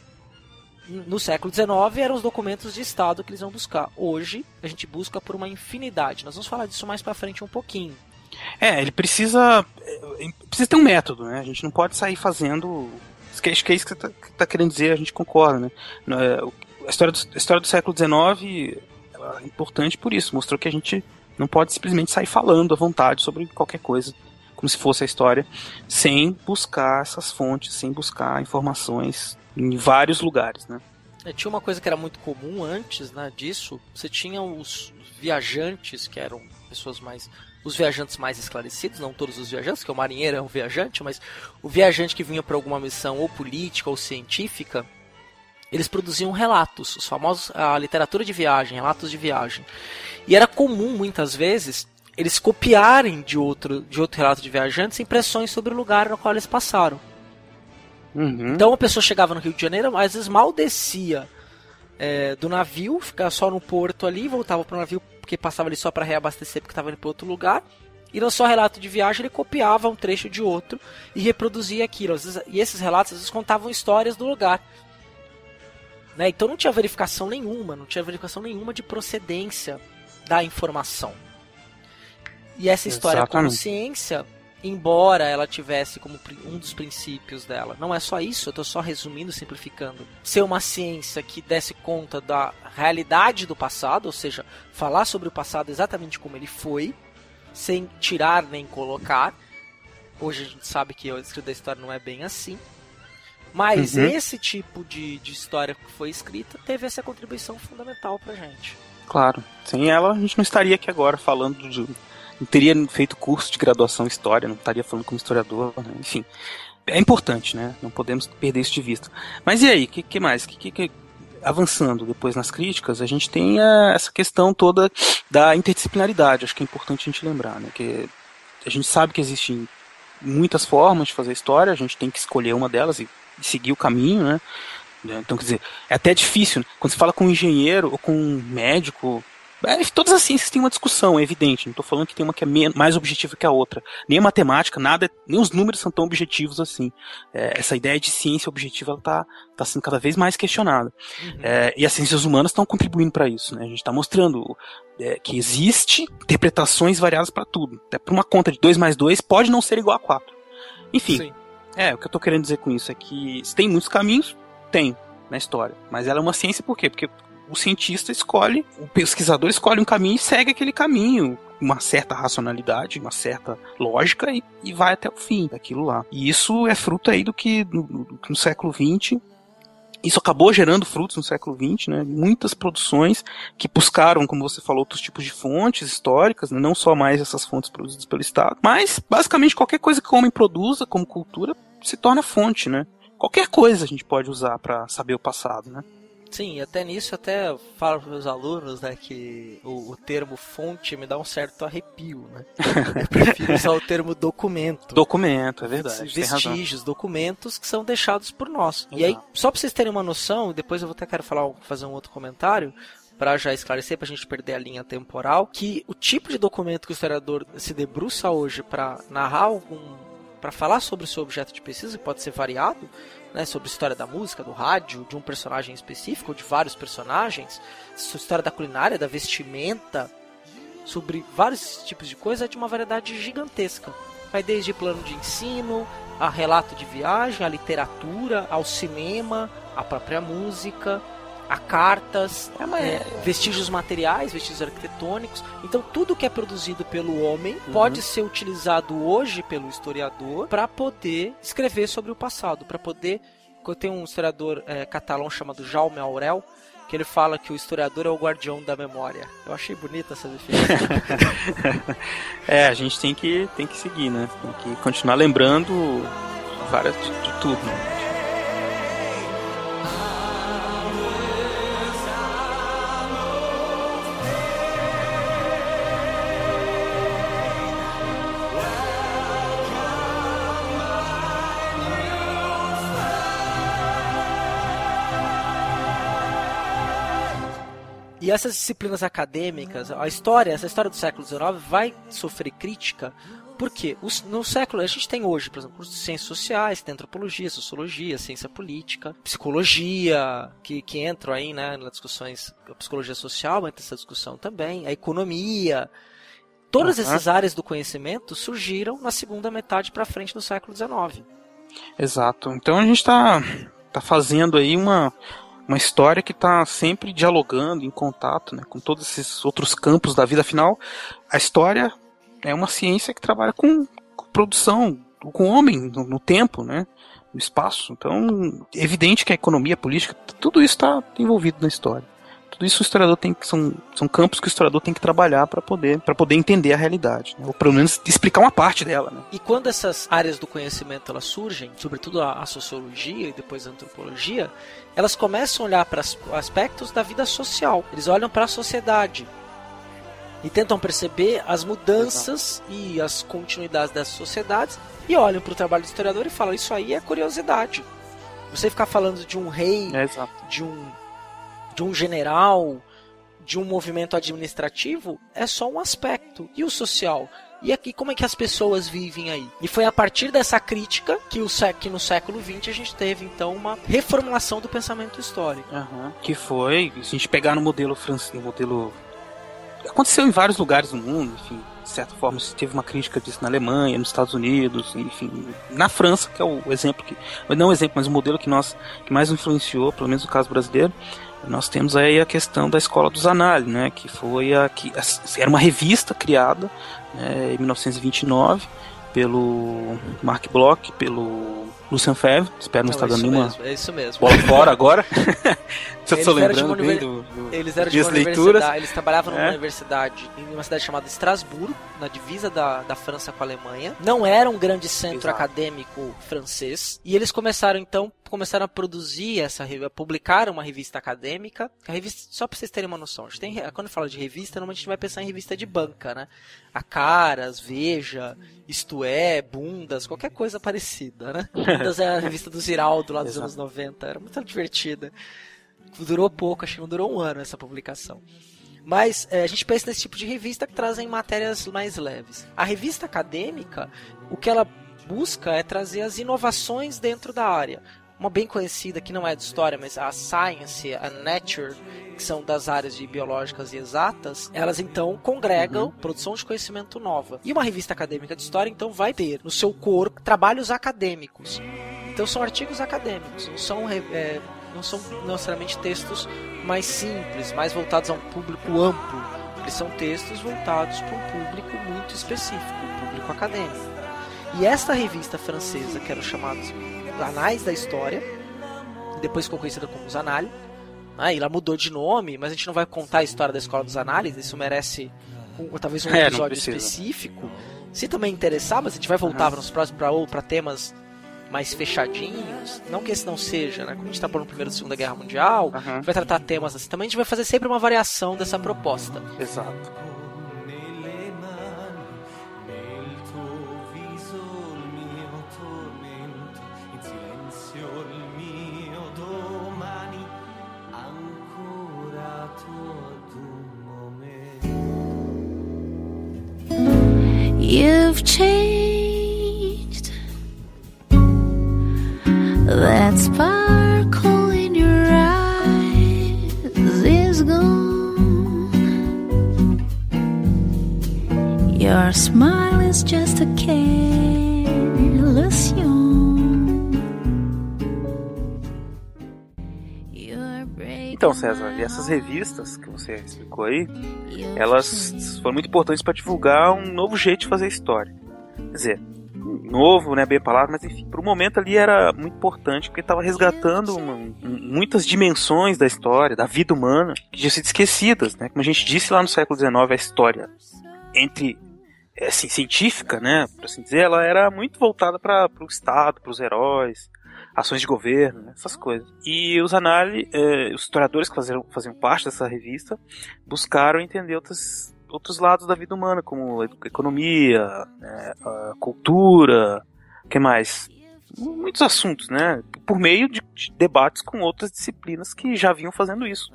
No século XIX eram os documentos de Estado que eles vão buscar. Hoje a gente busca por uma infinidade. Nós vamos falar disso mais para frente um pouquinho. É, ele precisa é, precisa ter um método, né? A gente não pode sair fazendo. Acho que é isso que você está tá querendo dizer, a gente concorda, né? É, a história do, a história do século XIX é importante por isso, mostrou que a gente não pode simplesmente sair falando à vontade sobre qualquer coisa, como se fosse a história, sem buscar essas fontes, sem buscar informações em vários lugares, né? É, tinha uma coisa que era muito comum antes né, disso. Você tinha os viajantes, que eram pessoas mais. Os viajantes mais esclarecidos, não todos os viajantes, que o marinheiro é um viajante, mas o viajante que vinha para alguma missão ou política ou científica, eles produziam relatos, os famosos a literatura de viagem, relatos de viagem. E era comum muitas vezes eles copiarem de outro de outro relato de viajantes impressões sobre o lugar no qual eles passaram. Uhum. Então a pessoa chegava no Rio de Janeiro, às vezes mal descia é, do navio, ficava só no porto ali, voltava para o navio porque passava ali só para reabastecer porque estava indo para outro lugar. E no seu relato de viagem ele copiava um trecho de outro e reproduzia aquilo. Vezes, e esses relatos às vezes contavam histórias do lugar. Né? Então não tinha verificação nenhuma, não tinha verificação nenhuma de procedência da informação. E essa história Exatamente. com ciência, embora ela tivesse como um dos princípios dela, não é só isso, eu estou só resumindo, simplificando, ser uma ciência que desse conta da realidade do passado, ou seja, falar sobre o passado exatamente como ele foi, sem tirar nem colocar. Hoje a gente sabe que a escrita da história não é bem assim. Mas Uhum. esse tipo de, de história que foi escrita teve essa contribuição fundamental pra gente. Claro. Sem ela, a gente não estaria aqui agora falando de. Não teria feito curso de graduação em história, não estaria falando como historiador, né? enfim. É importante, né? Não podemos perder isso de vista. Mas e aí, o que, que mais? Que, que, avançando depois nas críticas, a gente tem eh, essa questão toda da interdisciplinaridade. Acho que é importante a gente lembrar, né? Que a gente sabe que existem muitas formas de fazer história, a gente tem que escolher uma delas e seguir o caminho, né? Então, quer dizer, é até difícil. Né? Quando você fala com um engenheiro ou com um médico, é, todas as ciências têm uma discussão, é evidente. Não estou falando que tem uma que é mais objetiva que a outra. Nem a matemática, nada, nem os números são tão objetivos assim. É, essa ideia de ciência objetiva está tá sendo cada vez mais questionada. Uhum. É, e as ciências humanas estão contribuindo para isso. Né? A gente está mostrando é, que existe interpretações variadas para tudo. Até para uma conta de 2 mais 2 pode não ser igual a 4. Enfim, Sim. É, o que eu estou querendo dizer com isso é que tem muitos caminhos, tem na história. Mas ela é uma ciência por quê? Porque o cientista escolhe, o pesquisador escolhe um caminho e segue aquele caminho, uma certa racionalidade, uma certa lógica e, e vai até o fim daquilo lá. E isso é fruto aí do que no, no século XX isso acabou gerando frutos no século XX, né? Muitas produções que buscaram, como você falou, outros tipos de fontes históricas, né? não só mais essas fontes produzidas pelo Estado, mas basicamente qualquer coisa que o homem produza como cultura se torna fonte, né? Qualquer coisa a gente pode usar para saber o passado, né? Sim, até nisso até falo para meus alunos, né, que o, o, termo fonte me dá um certo arrepio, né? Eu prefiro usar o termo documento. Documento, é verdade. Vestígios, documentos que são deixados por nós. Exato. E aí, só para vocês terem uma noção, depois eu vou até quero falar, fazer um outro comentário, para já esclarecer, para a gente perder a linha temporal, que o tipo de documento que o historiador se debruça hoje para narrar algum, para falar sobre o seu objeto de pesquisa, pode ser variado, né, sobre história da música, do rádio, de um personagem específico, ou de vários personagens, sobre história da culinária, da vestimenta, sobre vários tipos de coisa, é de uma variedade gigantesca. Vai desde plano de ensino, a relato de viagem, a literatura, ao cinema, a própria música, a cartas, é, é, vestígios materiais, vestígios arquitetônicos. Então, tudo que é produzido pelo homem uhum. pode ser utilizado hoje pelo historiador para poder escrever sobre o passado, para poder. Tem um historiador é, catalão chamado Jaume Aurel, que ele fala que o historiador é o guardião da memória. Eu achei bonita essa definição. é, a gente tem que, tem que seguir, né? Tem que continuar lembrando várias de, de tudo, né? E essas disciplinas acadêmicas, a história, essa história do século XIX vai sofrer crítica porque no século a gente tem hoje, por exemplo, cursos de ciências sociais, tem antropologia, sociologia, ciência política, psicologia, que, que entram aí né, nas discussões, a psicologia social entra nessa discussão também, a economia. Todas uhum. essas áreas do conhecimento surgiram na segunda metade para frente do século XIX. Exato. Então a gente está tá fazendo aí uma, uma história que está sempre dialogando, em contato né, com todos esses outros campos da vida. Afinal, a história é uma ciência que trabalha com, com produção, com o homem no, no, tempo, né, no espaço. Então, é evidente que a economia, a política, tudo isso está envolvido na história. Tudo isso o historiador tem que são, são campos que o historiador tem que trabalhar para poder para poder entender a realidade, né? ou pelo menos explicar uma parte dela. Né? E quando essas áreas do conhecimento elas surgem, sobretudo a, a sociologia e depois a antropologia, elas começam a olhar para aspectos da vida social. Eles olham para a sociedade e tentam perceber as mudanças Exato. e as continuidades dessas sociedades e olham para o trabalho do historiador e falam: Isso aí é curiosidade. Você ficar falando de um rei, é, de um de um general, de um movimento administrativo, é só um aspecto. E o social? E aqui como é que as pessoas vivem aí? E foi a partir dessa crítica que, o, que no século XX a gente teve então uma reformulação do pensamento histórico. Uhum. Que foi, se a gente pegar no modelo francês, no modelo aconteceu em vários lugares do mundo, enfim, de certa forma se teve uma crítica disso na Alemanha, nos Estados Unidos, enfim, na França, que é o exemplo que, não o exemplo, mas o modelo que nós que mais influenciou, pelo menos no caso brasileiro, nós temos aí a questão da escola dos Zanali, né, que foi a que era uma revista criada né, em 1929 pelo Mark Bloch, pelo Lucian Febvre, espero não, estar dando nenhuma é isso mesmo. bola fora agora. Se eu tô lembrando bem do, do, Eles eram de uma universidade, eles trabalhavam numa é. universidade, em uma cidade chamada Estrasburgo, na divisa da, da França com a Alemanha. Não era um grande centro Exato. acadêmico francês. E eles começaram então começaram a produzir essa revista, publicar uma revista acadêmica. A revista, só para vocês terem uma noção, a gente tem, quando fala de revista, normalmente a gente vai pensar em revista de banca, né? A Caras, Veja, Isto É, Bundas, qualquer coisa parecida, né? Bundas é a revista do Ziraldo lá dos anos 90, era muito divertida. Durou pouco, acho que não durou um ano essa publicação. Mas é, a gente pensa nesse tipo de revista que trazem matérias mais leves. A revista acadêmica, o que ela busca é trazer as inovações dentro da área. Uma bem conhecida que não é de história, mas a Science, a Nature, que são das áreas de biológicas e exatas, elas então congregam produção de conhecimento nova. E uma revista acadêmica de história então vai ter no seu corpo trabalhos acadêmicos. Então são artigos acadêmicos, não são é, não são necessariamente textos mais simples, mais voltados a um público amplo. Eles são textos voltados para um público muito específico, um público acadêmico. E esta revista francesa, que eram chamados Anais da História, depois ficou conhecida como os Annales, né, e ela mudou de nome, mas a gente não vai contar a história da Escola dos Análises, isso merece um- talvez um É, episódio precisa. específico. Se também interessar, mas a gente vai voltar nos próximos para ou para temas mais fechadinhos. Não que esse não seja, né? Como a gente tá falando primeiro e segunda guerra mundial, Aham. vai tratar temas assim. Também a gente vai fazer sempre uma variação dessa proposta. Exato. Smile is just a Então, César, essas revistas que você explicou aí, elas foram muito importantes para divulgar um novo jeito de fazer história. Quer dizer, novo, né, bem palavra, mas enfim, para o momento ali era muito importante porque estava resgatando uma- um- muitas dimensões da história, da vida humana, que tinham sido esquecidas, né? Como a gente disse lá no século XIX, a história entre assim, científica, né, por assim dizer, ela era muito voltada para o Estado, para os heróis, ações de governo, né, essas coisas. E os análises, os historiadores que faziam, faziam parte dessa revista buscaram entender outros, outros lados da vida humana, como economia, né, cultura, que mais? Muitos assuntos, né? Por meio de, de debates com outras disciplinas que já vinham fazendo isso.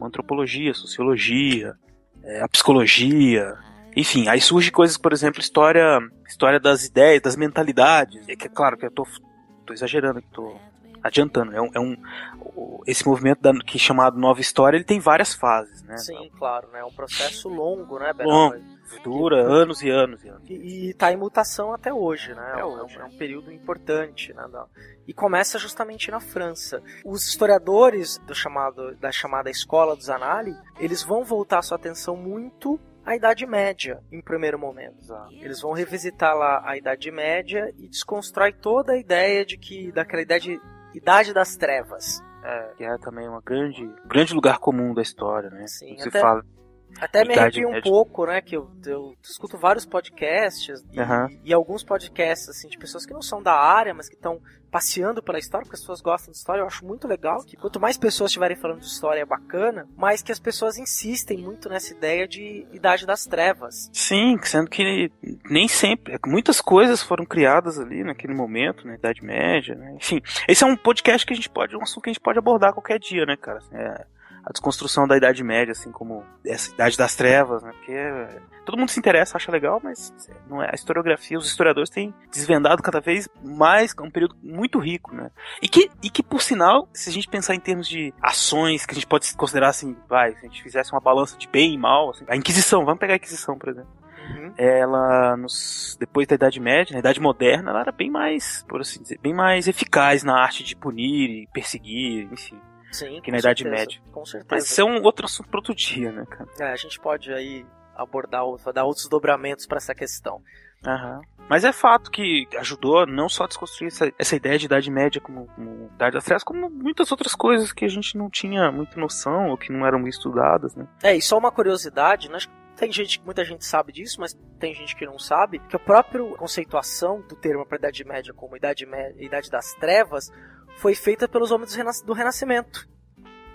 Antropologia, sociologia, é, a psicologia, enfim, aí surge coisas, por exemplo, história, história das ideias, das mentalidades. É que é claro que eu tô, tô exagerando, que tô adiantando. É um, é um esse movimento da, que é chamado Nova História, ele tem várias fases, né? Sim, claro, né? É um processo longo, né, Bernardo? Longo. Dura anos e anos e anos. E, e tá em mutação até hoje, né? Até É um- hoje. É um período importante, né? E começa justamente na França. Os historiadores do chamado, da chamada Escola dos Annales, eles vão voltar sua atenção muito à Idade Média, em primeiro momento. Eles vão revisitar lá a Idade Média e desconstrói toda a ideia de que daquela ideia de Idade das Trevas. É, que é também um grande, grande lugar comum da história, né? Sim, se até- fala. Até me arrepio um pouco, né? Que eu, eu escuto vários podcasts e, Aham. e alguns podcasts assim de pessoas que não são da área, mas que estão passeando pela história, porque as pessoas gostam de história. Eu acho muito legal que quanto mais pessoas estiverem falando de história é bacana, mais que as pessoas insistem muito nessa ideia de Idade das Trevas. Sim, sendo que nem sempre, muitas coisas foram criadas ali naquele momento, na Idade Média, né? Enfim, esse é um podcast que a gente pode, um assunto que a gente pode abordar qualquer dia, né, cara? É a desconstrução da Idade Média, assim como essa Idade das Trevas, né? Porque é, todo mundo se interessa, acha legal, mas não é a historiografia, os historiadores têm desvendado cada vez mais, é um período muito rico, né? E que, e que por sinal, se a gente pensar em termos de ações que a gente pode considerar assim, vai, se a gente fizesse uma balança de bem e mal, assim, a Inquisição, vamos pegar a Inquisição, por exemplo ela nos depois da Idade Média, na Idade Moderna, ela era bem mais, por assim dizer, bem mais eficaz na arte de punir e perseguir, enfim, Sim, que na Idade certeza, Média. Com certeza. Mas isso é um outro assunto para outro dia, né, cara? É, a gente pode aí abordar, dar outros dobramentos para essa questão. Aham. Mas é fato que ajudou não só a desconstruir essa, essa ideia de Idade Média como, como Idade das Trevas, como muitas outras coisas que a gente não tinha muita noção ou que não eram estudadas, né? É, e só uma curiosidade, né? Tem gente, muita gente sabe disso, mas tem gente que não sabe, que a própria conceituação do termo para Idade Média como Idade, Média, Idade das Trevas foi feita pelos homens do, renas- do Renascimento.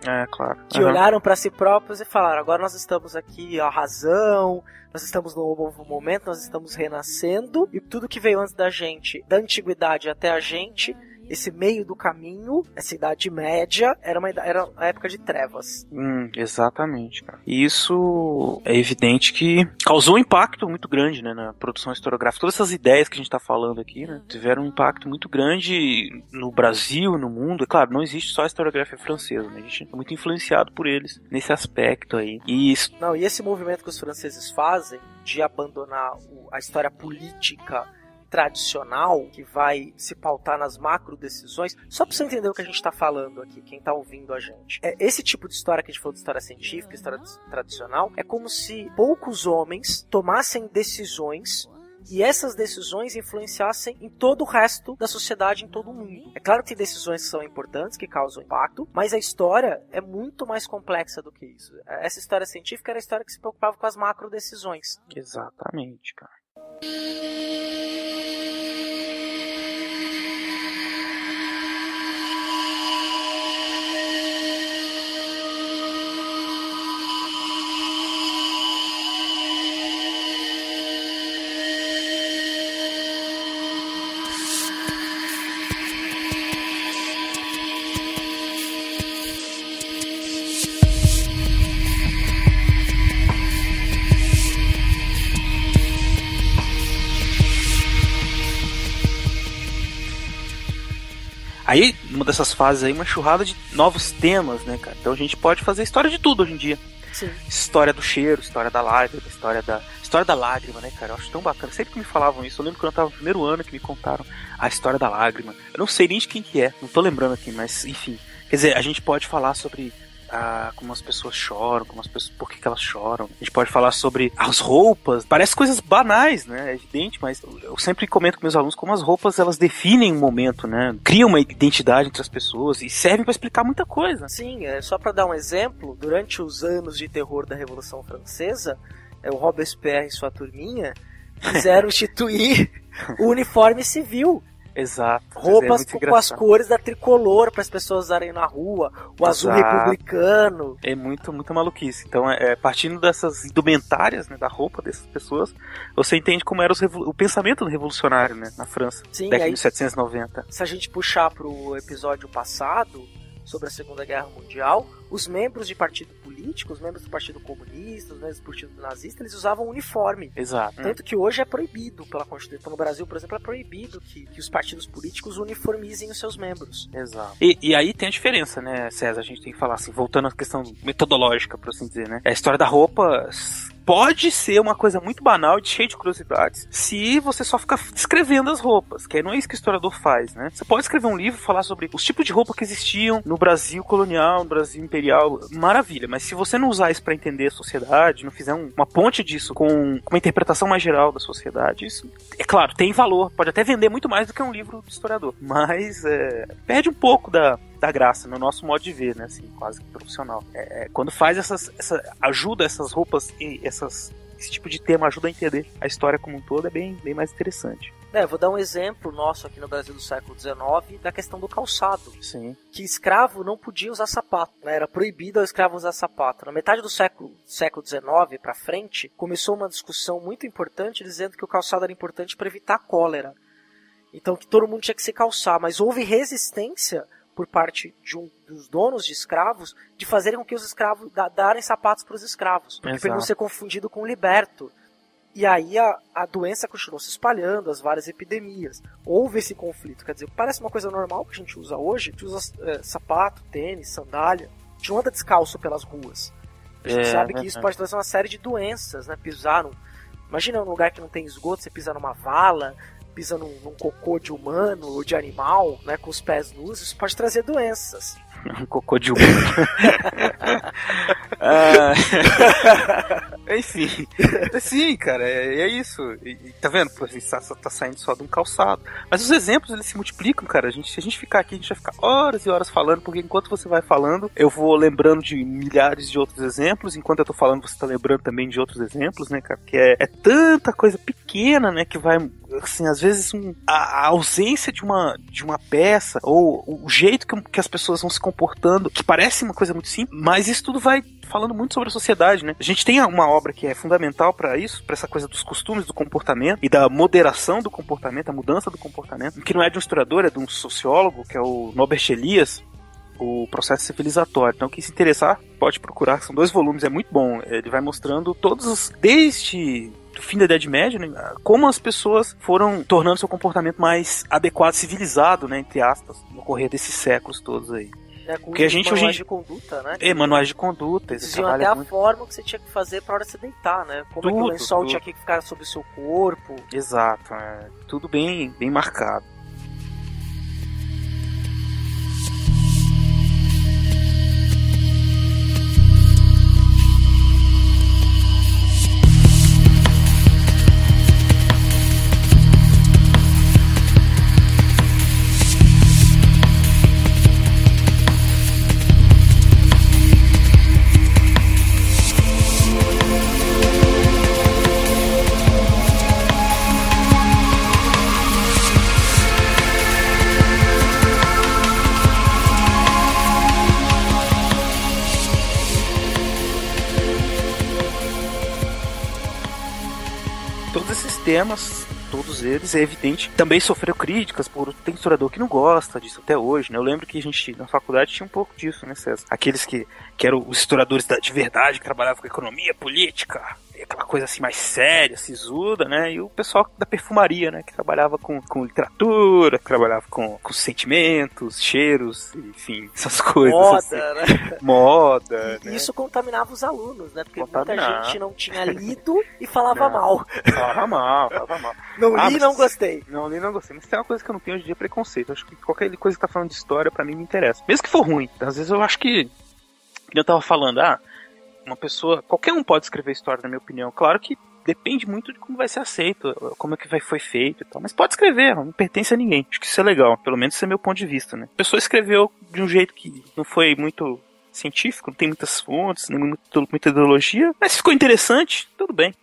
É, claro. que Aham. olharam para si próprios e falaram: agora nós estamos aqui a razão, nós estamos num novo momento, nós estamos renascendo e tudo que veio antes da gente, da antiguidade até a gente, esse meio do caminho, essa idade média, era uma era a época de trevas. Hum, exatamente, cara. E isso é evidente que causou um impacto muito grande, né, na produção historiográfica. Todas essas ideias que a gente tá falando aqui, né, tiveram um impacto muito grande no Brasil, no mundo. É claro, não existe só a historiografia francesa, né? A gente é muito influenciado por eles nesse aspecto aí. E isso, Não, e esse movimento que os franceses fazem de abandonar a história política tradicional, que vai se pautar nas macro decisões, só pra você entender o que a gente tá falando aqui, quem tá ouvindo a gente. É, esse tipo de história que a gente falou de história científica, história tradicional, é como se poucos homens tomassem decisões e essas decisões influenciassem em todo o resto da sociedade, em todo o mundo. É claro que decisões são importantes, que causam impacto, mas a história é muito mais complexa do que isso. Essa história científica era a história que se preocupava com as macro decisões. exatamente, cara. 嗯。Aí, numa dessas fases aí, uma churrada de novos temas, né, cara? Então a gente pode fazer história de tudo hoje em dia. Sim. História do cheiro, história da lágrima, história da. História da lágrima, né, cara? Eu acho tão bacana. Sempre que me falavam isso, eu lembro quando eu tava no primeiro ano que me contaram a história da lágrima. Eu não sei nem de quem que é, não tô lembrando aqui, mas enfim. Quer dizer, a gente pode falar sobre ah, como as pessoas choram, como as pessoas, por que, que elas choram. A gente pode falar sobre as roupas. Parece coisas banais, né? É evidente, mas eu sempre comento com meus alunos como as roupas elas definem um momento, né? Criam uma identidade entre as pessoas e servem para explicar muita coisa. Sim, é, só para dar um exemplo, durante os anos de terror da Revolução Francesa, é, o Robespierre e sua turminha quiseram instituir o uniforme civil. Exato. Roupas é muito com, as cores da tricolor para as pessoas usarem na rua, o azul Exato. republicano. É muito, muita maluquice. Então, é, é, partindo dessas indumentárias, né, da roupa dessas pessoas, você entende como era o pensamento revolucionário, né, na França, Sim, década de 1790. Se a gente puxar pro episódio passado sobre a Segunda Guerra Mundial, os membros de partido político, os membros do Partido Comunista, os membros do Partido Nazista, eles usavam uniforme. Exato. Tanto que hoje é proibido pela Constituição. No Brasil, por exemplo, é proibido que, que os partidos políticos uniformizem os seus membros. Exato. E, e aí tem a diferença, né, César? A gente tem que falar assim, voltando à questão metodológica, por assim dizer, né? A história da roupa pode ser uma coisa muito banal e cheia de curiosidades se você só ficar descrevendo as roupas, que não é isso que o historiador faz, né? Você pode escrever um livro falar sobre os tipos de roupa que existiam no Brasil colonial, no Brasil imperial, maravilha, mas se você não usar isso para entender a sociedade, não fizer um- uma ponte disso com, uma interpretação mais geral da sociedade, isso, é claro, tem valor, pode até vender muito mais do que um livro de historiador, mas é, perde um pouco da, da graça no nosso modo de ver, né? Assim, quase que profissional. É, é, quando faz essas, essa ajuda essas roupas e essas esse tipo de tema ajuda a entender a história como um todo é bem, bem mais interessante. É, vou dar um exemplo nosso aqui no Brasil do século XIX da questão do calçado. Sim. Que escravo não podia usar sapato, né? era proibido ao escravo usar sapato. Na metade do século, século XIX para frente, começou uma discussão muito importante dizendo que o calçado era importante para evitar a cólera. Então que todo mundo tinha que se calçar, mas houve resistência por parte de um dos donos de escravos de fazerem com que os escravos da, darem sapatos para os escravos, para não ser confundido com liberto. E aí a, a doença continuou se espalhando, as várias epidemias. Houve esse conflito. Quer dizer, parece uma coisa normal que a gente usa hoje. A gente usa é, sapato, tênis, sandália. A gente não anda descalço pelas ruas. A gente É, sabe que isso pode trazer uma série de doenças, né? Pisar. Imagina um lugar que não tem esgoto, você pisa numa vala, pisa num, num cocô de humano ou de animal, né? Com os pés nus, isso pode trazer doenças. Um cocô de humano. Ah, Enfim. Sim, cara, é, é isso. E, tá vendo? Pô, a gente tá, tá saindo só de um calçado. Mas os exemplos, eles se multiplicam, cara. A gente, se a gente ficar aqui, a gente vai ficar horas e horas falando, porque enquanto você vai falando, eu vou lembrando de milhares de outros exemplos. Enquanto eu tô falando, você tá lembrando também de outros exemplos, né, cara? Que é, é tanta coisa pequena, né, que vai assim, às vezes um- a, a ausência de uma, de uma peça, ou o jeito que, que as pessoas vão se comportando, que parece uma coisa muito simples, mas isso tudo vai falando muito sobre a sociedade, né? A gente tem uma obra que é fundamental para isso, para essa coisa dos costumes do comportamento e da moderação do comportamento, a mudança do comportamento, que não é de um historiador, é de um sociólogo, que é o Norbert Elias, o processo civilizatório. Então, quem se interessar, pode procurar. São dois volumes, é muito bom. Ele vai mostrando todos os. Desde o fim da Idade Média, né, como as pessoas foram tornando seu comportamento mais adequado, civilizado, né, entre aspas, no correr desses séculos todos aí. É, com Porque a gente manuais hoje- de conduta, né? É, manuais de conduta, esse Diziam até é a muito... forma que você tinha que fazer pra hora de se deitar, né? Como é que o Tudo, lençol tudo. tinha que ficar sobre o seu corpo. Exato, é. tudo bem, bem marcado. Todos eles, é evidente, também sofreu críticas por tem historiador que não gosta disso até hoje, né? Eu lembro que a gente na faculdade tinha um pouco disso, né, César? Aqueles que, que eram os historiadores da, de verdade, que trabalhavam com economia, política, aquela coisa assim mais séria, sisuda, né? E o pessoal da perfumaria, né? Que trabalhava com, com literatura, que trabalhava com, com sentimentos, cheiros, enfim, essas coisas. assim. Moda, né? Moda, E né? isso contaminava os alunos, né? Porque muita gente não tinha lido e falava Não. mal. Falava mal, falava mal. Não Ah, li e não gostei. Não, nem não gostei. Mas tem uma coisa que eu não tenho hoje em dia é preconceito. Eu acho que qualquer coisa que tá falando de história, pra mim, me interessa. Mesmo que for ruim. Às vezes eu acho que Eu tava falando, ah, uma pessoa. Qualquer um pode escrever história, na minha opinião. Claro que depende muito de como vai ser aceito, como é que vai, foi feito e tal. Mas pode escrever, não pertence a ninguém. Acho que isso é legal. Pelo menos esse é meu ponto de vista, né? A pessoa escreveu de um jeito que não foi muito científico, não tem muitas fontes, nem muito- muita ideologia, mas ficou interessante, tudo bem.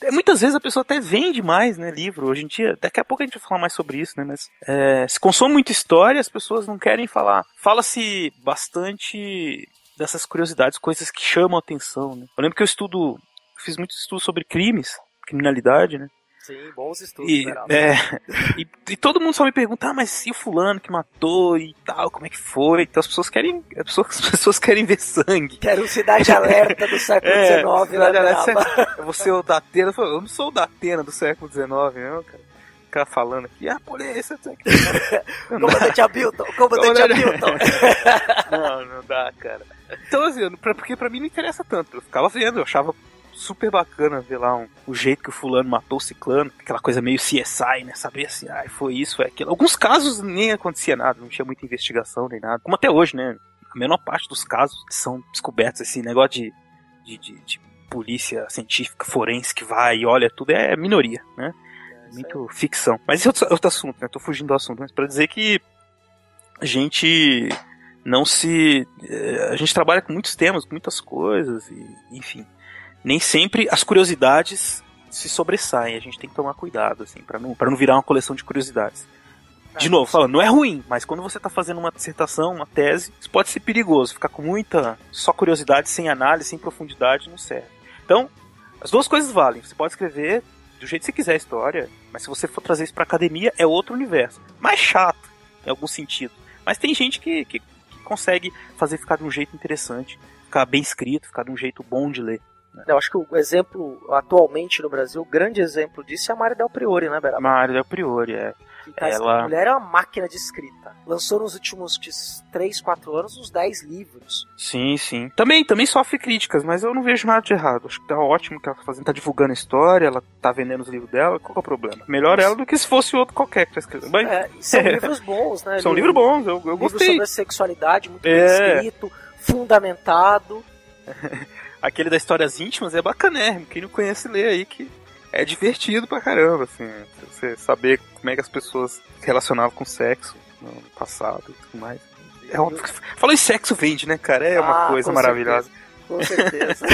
É, Muitas vezes a pessoa até vende mais, né, livro. Hoje em dia, daqui a pouco a gente vai falar mais sobre isso, né, mas é, se consome muita história, as pessoas não querem falar. Fala-se bastante dessas curiosidades, coisas que chamam a atenção, né. Eu lembro que eu estudo, eu fiz muito estudo sobre crimes, criminalidade, né. Sim, bons estudos, E, Beraldo. é, e, e todo mundo só me pergunta, ah, mas e o fulano que matou e tal, como é que foi? Então as pessoas querem, as pessoas, as pessoas querem ver sangue. Quero Cidade Alerta do século É, XIX, né, Cidade Alerta, vou ser o da Atena. Eu não sou o da Atena do século XIX, não, cara. Ficar falando aqui, ah, polícia. Comandante Hamilton, comandante Hamilton. não, não dá, cara. Então, assim, pra- porque pra mim não interessa tanto. Eu ficava vendo, eu achava super bacana ver lá um- o jeito que o fulano matou o ciclano, aquela coisa meio CSI, né? Saber assim, ah, foi isso, foi aquilo. Alguns casos nem acontecia nada, não tinha muita investigação nem nada. Como até hoje, né? A menor parte dos casos são descobertos, esse negócio de, de, de- de polícia científica, forense que vai e olha tudo, é minoria, né? Muito ficção. Mas esse é outro, outro assunto, né? Tô fugindo do assunto, mas pra dizer que a gente não se. eh, A gente trabalha com muitos temas, com muitas coisas, e, enfim. Nem sempre as curiosidades se sobressaem. A gente tem que tomar cuidado, assim, para não, pra não virar uma coleção de curiosidades. De novo, falando, não é ruim, mas quando você tá fazendo uma dissertação, uma tese, isso pode ser perigoso. Ficar com muita só curiosidade, sem análise, sem profundidade, não serve. Então, as duas coisas valem. Você pode escrever do jeito que você quiser a história, mas se você for trazer isso pra academia, é outro universo. Mais chato, em algum sentido. Mas tem gente que, que consegue fazer ficar de um jeito interessante, ficar bem escrito, ficar de um jeito bom de ler. Eu acho que o exemplo, atualmente no Brasil, o grande exemplo disso é a Mari Del Priori, né, Beraba? Mário Del Priori, é. Tá ela- A mulher é uma máquina de escrita. Lançou nos últimos 3, 4 anos uns 10 livros. Sim, sim. Também, também sofre críticas, mas eu não vejo nada de errado. Acho que tá ótimo que ela tá fazendo, tá divulgando a história, ela tá vendendo os livros dela, qual é o problema? Melhor ela do que se fosse outro qualquer que tá escrevendo. Mas É, são livros bons, né? são Livro- livros bons, eu, eu Livros gostei. sobre a sexualidade, muito bem É. escrito, fundamentado. Aquele das histórias íntimas é bacanérrimo. Quem não conhece, lê aí que é divertido pra caramba, assim. Você saber como é que as pessoas se relacionavam com sexo no passado e tudo mais. É óbvio que... Falou em sexo vende, né, cara? É uma Ah, coisa maravilhosa. Com certeza.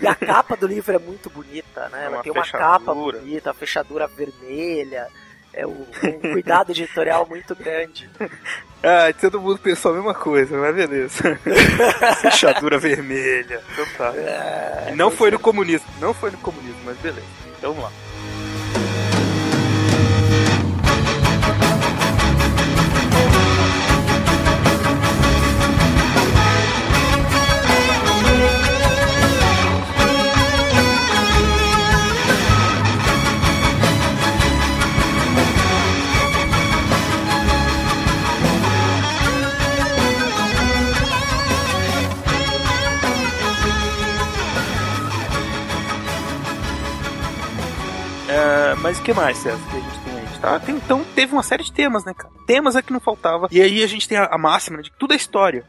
e a capa do livro é muito bonita, né? Ela uma tem uma fechadura. capa bonita, a fechadura vermelha. É um, um cuidado editorial muito grande. Ah, todo mundo pensou a mesma coisa, mas beleza. Fechadura vermelha. Então tá. E não foi no comunismo, não foi no comunismo, mas beleza. Então vamos mas o que mais, César, que a gente tem aí? Tá? Tem- então teve uma série de temas, né, cara? Temas é que não faltava. E aí a gente tem a, a máxima né, de que tudo é história.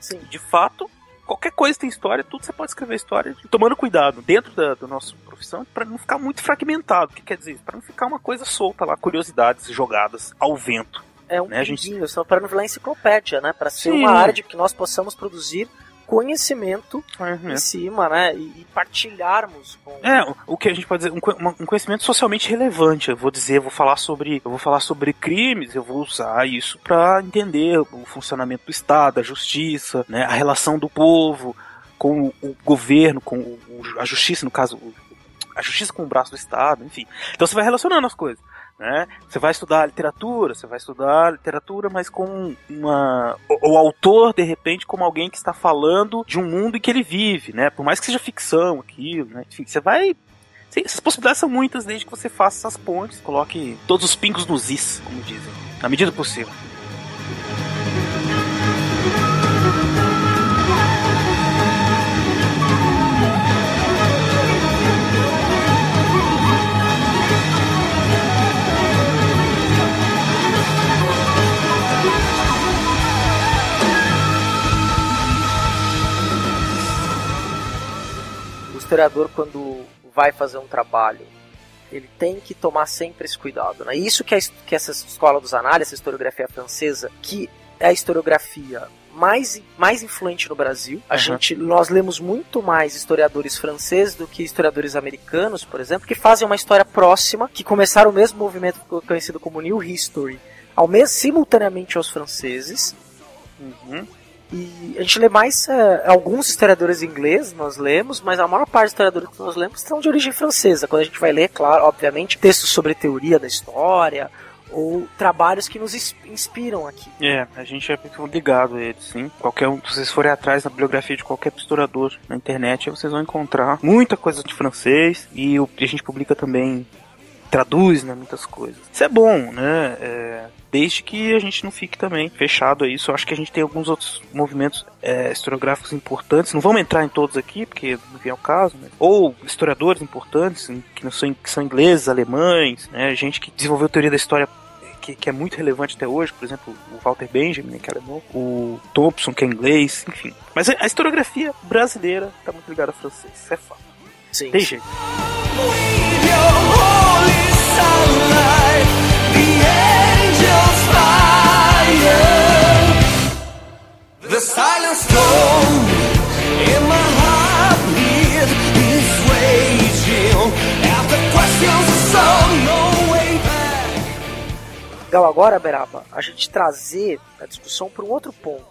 Sim. De fato, qualquer coisa tem história, tudo você pode escrever história, tomando cuidado dentro da, da nossa profissão para não ficar muito fragmentado. O que quer dizer? Para não ficar uma coisa solta lá, curiosidades jogadas ao vento. É um Né, gente- só para não virar enciclopédia, né? Para ser Sim. uma área de que nós possamos produzir conhecimento em cima, né? E, e partilharmos com. É, o- o que a gente pode dizer, um, um conhecimento socialmente relevante. Eu vou dizer, eu vou falar sobre, eu vou falar sobre crimes, eu vou usar isso para entender o funcionamento do Estado, a justiça, né, a relação do povo com o, o governo, com o- a justiça, no caso, a justiça com o braço do Estado, enfim. Então você vai relacionando as coisas. Né? Você vai estudar literatura, você vai estudar literatura, mas com uma. O, o autor, de repente, como alguém que está falando de um mundo em que ele vive, né? Por mais que seja ficção aquilo, né? Enfim, você vai. Sim, essas possibilidades são muitas desde que você faça essas pontes, coloque todos os pingos nos is, como dizem, na medida do possível. Historiador, quando vai fazer um trabalho, ele tem que tomar sempre esse cuidado. Né? Isso que, a, his- que essa escola dos análises, essa historiografia francesa, que é a historiografia mais, mais influente no Brasil. A Uhum. gente, nós lemos muito mais historiadores franceses do que historiadores americanos, por exemplo, que fazem uma história próxima, que começaram o mesmo movimento conhecido como New History, ao mesmo simultaneamente aos franceses. Uhum. E a gente lê mais é, alguns historiadores ingleses, nós lemos, mas a maior parte dos historiadores que nós lemos são de origem francesa. Quando a gente vai ler, claro, obviamente, textos sobre teoria da história ou trabalhos que nos ins- inspiram aqui. É, a gente é muito ligado a eles, sim. Qualquer um, se vocês forem atrás na bibliografia de qualquer historiador na internet, vocês vão encontrar muita coisa de francês e a gente publica também, traduz, né, muitas coisas. Isso é bom, né? É, desde que a gente não fique também fechado a isso. Eu acho que a gente tem alguns outros movimentos é, historiográficos importantes. Não vamos entrar em todos aqui, porque não vem ao caso, né? Ou historiadores importantes, que, não são, que são ingleses, alemães, né? Gente que desenvolveu teoria da história que, que é muito relevante até hoje, por exemplo, o Walter Benjamin, né, que é alemão, o Thompson, que é inglês, enfim. Mas a, a historiografia brasileira está muito ligada a francês, isso é fato. Sim. Tem jeito. The silent storm in my heartbeat is raging. After questions some, no way back. Legal agora, Beraba, a gente trazer a discussão para um outro ponto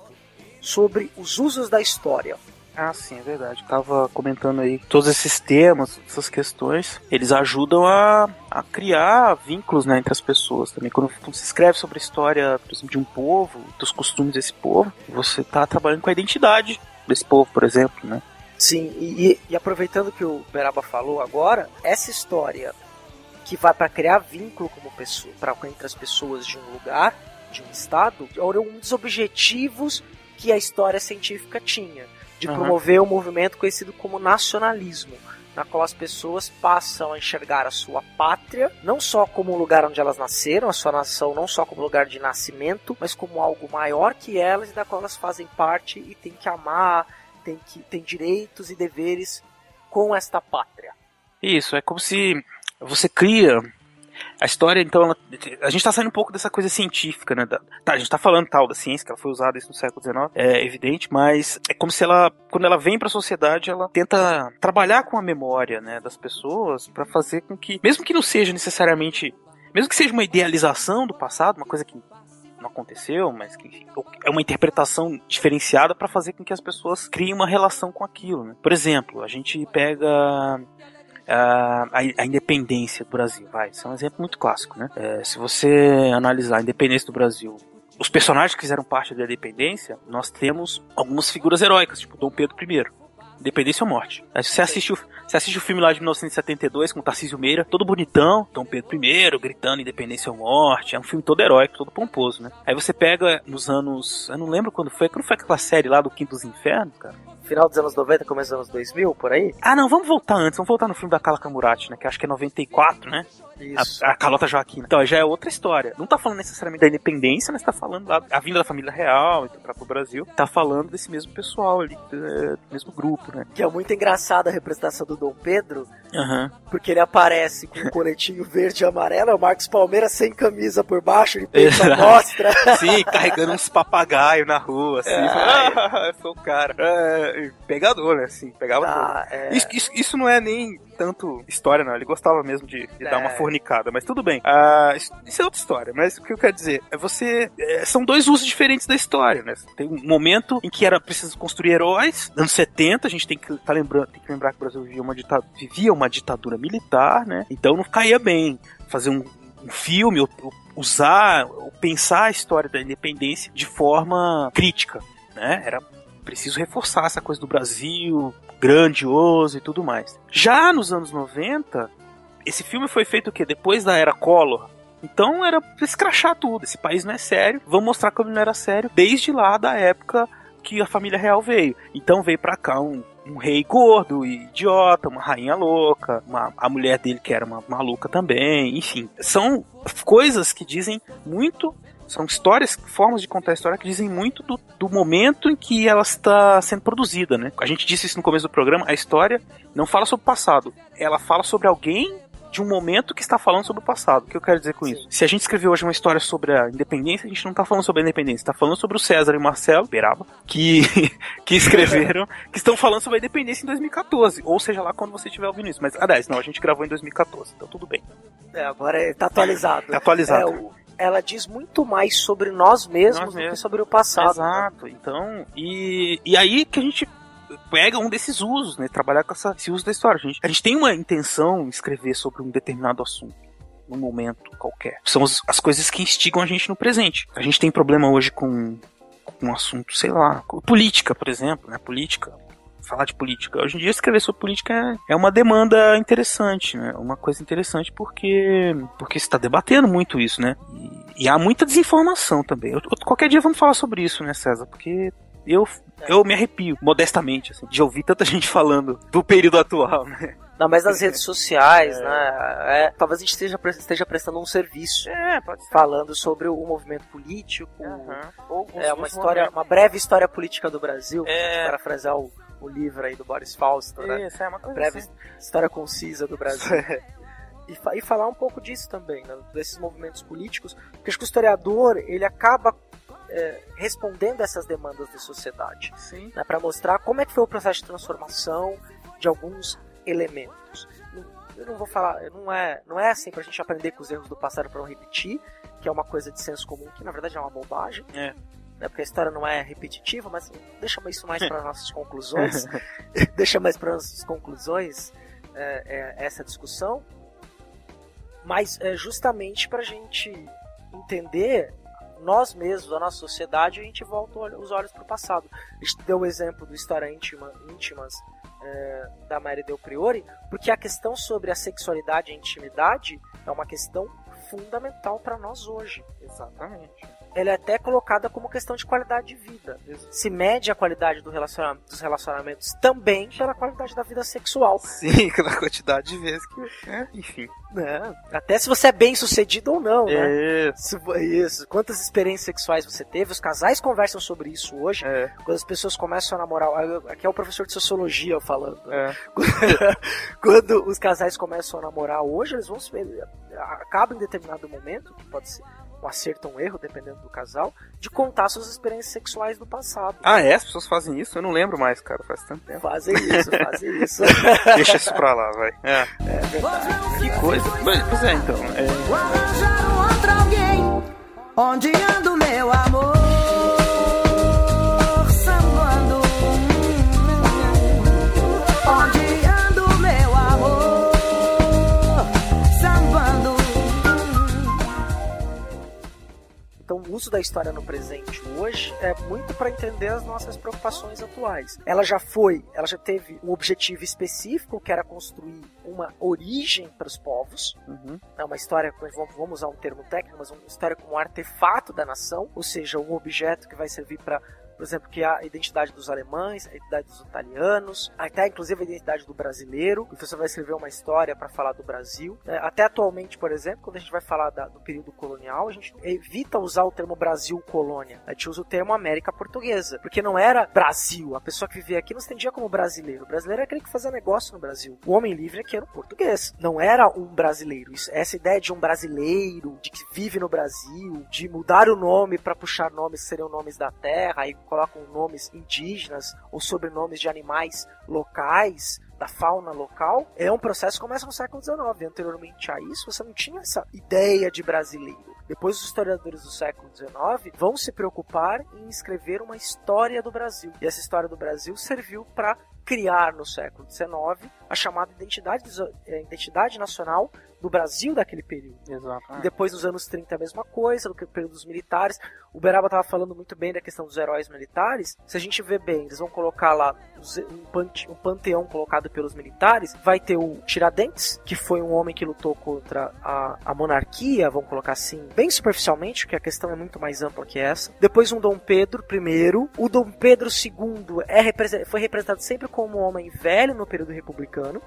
sobre os usos da história. Ah, sim, é verdade. Tava comentando aí todos esses temas, essas questões, eles ajudam a, a criar vínculos né, entre as pessoas também. Quando, quando se escreve sobre a história, exemplo, de um povo, dos costumes desse povo, você tá trabalhando com a identidade desse povo, por exemplo, né? Sim, e, e- e aproveitando que o Beraba falou agora, essa história que vai para criar vínculo como pessoa, pra, entre as pessoas de um lugar, de um estado, era um dos objetivos que a história científica tinha, de Aham. promover um movimento conhecido como nacionalismo, na qual as pessoas passam a enxergar a sua pátria não só como um lugar onde elas nasceram, a sua nação não só como lugar de nascimento, mas como algo maior que elas e da qual elas fazem parte e tem que amar, que tem direitos e deveres com esta pátria. Isso, é como se você cria A história, então, ela- a gente tá saindo um pouco dessa coisa científica, né? da- tá, a gente tá falando tal da ciência, que ela foi usada isso no século XIX, é evidente, mas é como se ela, quando ela vem pra sociedade, ela tenta trabalhar com a memória, né, das pessoas pra fazer com que, mesmo que não seja necessariamente, mesmo que seja uma idealização do passado, uma coisa que não aconteceu, mas que enfim, é uma interpretação diferenciada pra fazer com que as pessoas criem uma relação com aquilo. Né? Por exemplo, a gente pega a, a- independência do Brasil, vai, isso é um exemplo muito clássico, né? É, se você analisar a independência do Brasil, os personagens que fizeram parte da independência, nós temos algumas figuras heróicas, tipo Dom Pedro I. Independência ou morte. Aí você assiste, o, você assiste o filme lá de 1972 com Tarcísio Meira, todo bonitão, Dom Pedro I, gritando independência ou morte. É um filme todo heróico, todo pomposo, né? Aí você pega nos anos. Eu não lembro quando foi. Quando foi aquela série lá do Quinto dos Infernos, cara? Final dos anos 90, começo dos anos 2000, por aí? Ah, não, vamos voltar antes. Vamos voltar no filme da Carla Camurati, né? Que acho que é 94, né? Isso. A, a Carlota Joaquina. Então, já é outra história. Não tá falando necessariamente da independência, mas tá falando lá da vinda da família real então, pra pro Brasil. Tá falando desse mesmo pessoal ali, é, do mesmo grupo, né? Que é muito engraçada a representação do Dom Pedro, Aham. porque ele aparece com um coletinho verde e amarelo, é o Marcos Palmeira sem camisa por baixo, ele Exato. mostra. Sim, carregando uns papagaios na rua, assim. Ah, foi o cara. É, pegador, né? Assim, pegava tudo. Ah, é. Isso, isso, isso não é nem tanto história, não. Ele gostava mesmo de, de dar uma É. fornicada, mas tudo bem. Ah, isso, é outra história, mas o que eu quero dizer é você. é, são dois usos diferentes da história, né? Tem um momento em que era preciso construir heróis, anos 70, a gente tem que, tá lembrando, tem que lembrar que o Brasil vivia uma, dita- vivia uma ditadura militar, né? Então não caía bem fazer um, um filme, ou, ou usar, ou pensar a história da independência de forma crítica, né? Era preciso reforçar essa coisa do Brasil grandioso e tudo mais. Já nos anos 90, esse filme foi feito o quê? Depois da era Collor. Então era escrachar tudo. Esse país não é sério. Vamos mostrar como não era sério desde lá da época que a família real veio. Então veio pra cá um, um rei gordo e idiota, uma rainha louca, uma, a mulher dele que era uma maluca também, enfim. São coisas que dizem muito são histórias, formas de contar a história que dizem muito do, do momento em que ela está sendo produzida, né? A gente disse isso no começo do programa, a história não fala sobre o passado, ela fala sobre alguém de um momento que está falando sobre o passado. O que eu quero dizer com isso? Se a gente escrever hoje uma história sobre a independência, a gente não está falando sobre a independência, está falando sobre o César e o Marcelo Beraba, que, que escreveram, que estão falando sobre a independência em 2014, ou seja lá quando você estiver ouvindo isso. Mas, aliás, não, a gente gravou em 2014, então tudo bem. É, agora é- tá atualizado. Tá atualizado. É, o- ela diz muito mais sobre nós mesmos Nós do que sobre o passado. né? Exato. Então, e, e aí que a gente pega um desses usos, né? Trabalhar com essa, esse uso da história. A gente, a gente tem uma intenção em escrever sobre um determinado assunto. Num momento qualquer. São as, as coisas que instigam a gente no presente. A gente tem problema hoje com, um assunto, sei lá, política, por exemplo, né? Política. Falar de política. Hoje em dia, escrever sobre política é, é uma demanda interessante, né? Uma coisa interessante porque porque está debatendo muito isso, né? E, e há muita desinformação também. Eu- qualquer dia vamos falar sobre isso, né, César? Porque eu, eu me arrepio, modestamente, assim, de ouvir tanta gente falando do período atual, né? Não, mas nas redes sociais, né? é, talvez a gente esteja, esteja prestando um serviço. É. Falando sobre o movimento político, Ou é uma história, uma breve história política do Brasil, É. para parafrasear o, o livro aí do Boris Fausto, né? Isso, é uma coisa Breve assim. história concisa do Brasil. e, fa- e falar um pouco disso também, né, desses movimentos políticos, porque acho que o historiador ele acaba é, respondendo essas demandas da sociedade, Sim. né, para mostrar como é que foi o processo de transformação de alguns elementos. Eu não vou falar, não é, não é assim para a gente aprender com os erros do passado para não repetir, que é uma coisa de senso comum que na verdade é uma bobagem. É. Né, porque a história não é repetitiva, mas deixa isso mais para nossas conclusões. deixa mais para nossas conclusões é, é, essa discussão. Mas é justamente para a gente entender nós mesmos, a nossa sociedade, a gente volta os olhos para o passado. A gente deu o exemplo do História Íntima, Íntimas é, da Mary Del Priori, porque a questão sobre a sexualidade e a intimidade é uma questão fundamental para nós hoje. Exatamente. Ela é até colocada como questão de qualidade de vida. Se mede a qualidade do relaciona- dos relacionamentos também pela qualidade da vida sexual. Sim, aquela quantidade de vezes que. É, enfim. né? Até se você é bem sucedido ou não, né? É. Se- Isso. Quantas experiências sexuais você teve? Os casais conversam sobre isso hoje. É. Quando as pessoas começam a namorar. Aqui é o professor de sociologia falando. É. Quando os casais começam a namorar hoje, eles vão se. Acaba em determinado momento, que pode ser um acerto ou um erro, dependendo do casal, de contar suas experiências sexuais do passado. Ah, é? As pessoas fazem isso? Eu não lembro mais, cara. Faz tanto tempo. Fazem isso, fazem isso. Deixa isso pra lá, vai. É. É verdade. Que coisa. Mas, Pois é, então. É... Vou arranjar um outro alguém. Onde anda o meu amor? Então, o uso da história no presente hoje é muito para entender as nossas preocupações atuais. Ela já foi, ela já teve um objetivo específico, que era construir uma origem para os povos. Uhum. É uma história, vamos vamos usar um termo técnico, mas uma história como um artefato da nação, ou seja, um objeto que vai servir para por exemplo, que a identidade dos alemães, a identidade dos italianos, até inclusive a identidade do brasileiro. O professor vai escrever uma história para falar do Brasil. É, até atualmente, por exemplo, quando a gente vai falar da- do período colonial, a gente evita usar o termo Brasil colônia. A gente usa o termo América Portuguesa, porque não era Brasil. A pessoa que vivia aqui não se entendia como brasileiro. O brasileiro era aquele que fazia negócio no Brasil. O homem livre aqui era um português. Não era um brasileiro. Isso, essa ideia de um brasileiro, de que vive no Brasil, de mudar o nome para puxar nomes que seriam nomes da terra, colocam nomes indígenas ou sobrenomes de animais locais, da fauna local, é um processo que começa no século XIX. Anteriormente a isso, você não tinha essa ideia de brasileiro. Depois, os historiadores do século XIX vão se preocupar em escrever uma história do Brasil. E essa história do Brasil serviu para criar no século XIX a chamada identidade, eh, identidade nacional do Brasil daquele período. Exato. E depois, nos anos 30, a mesma coisa, no período dos militares. O Beraba estava falando muito bem da questão dos heróis militares. Se a gente vê bem, eles vão colocar lá um, um panteão colocado pelos militares. Vai ter o Tiradentes, que foi um homem que lutou contra a, a monarquia, vamos colocar assim, bem superficialmente, porque a questão é muito mais ampla que essa. Depois um Dom Pedro I. O Dom Pedro II é, foi representado sempre como um homem velho no período republicano.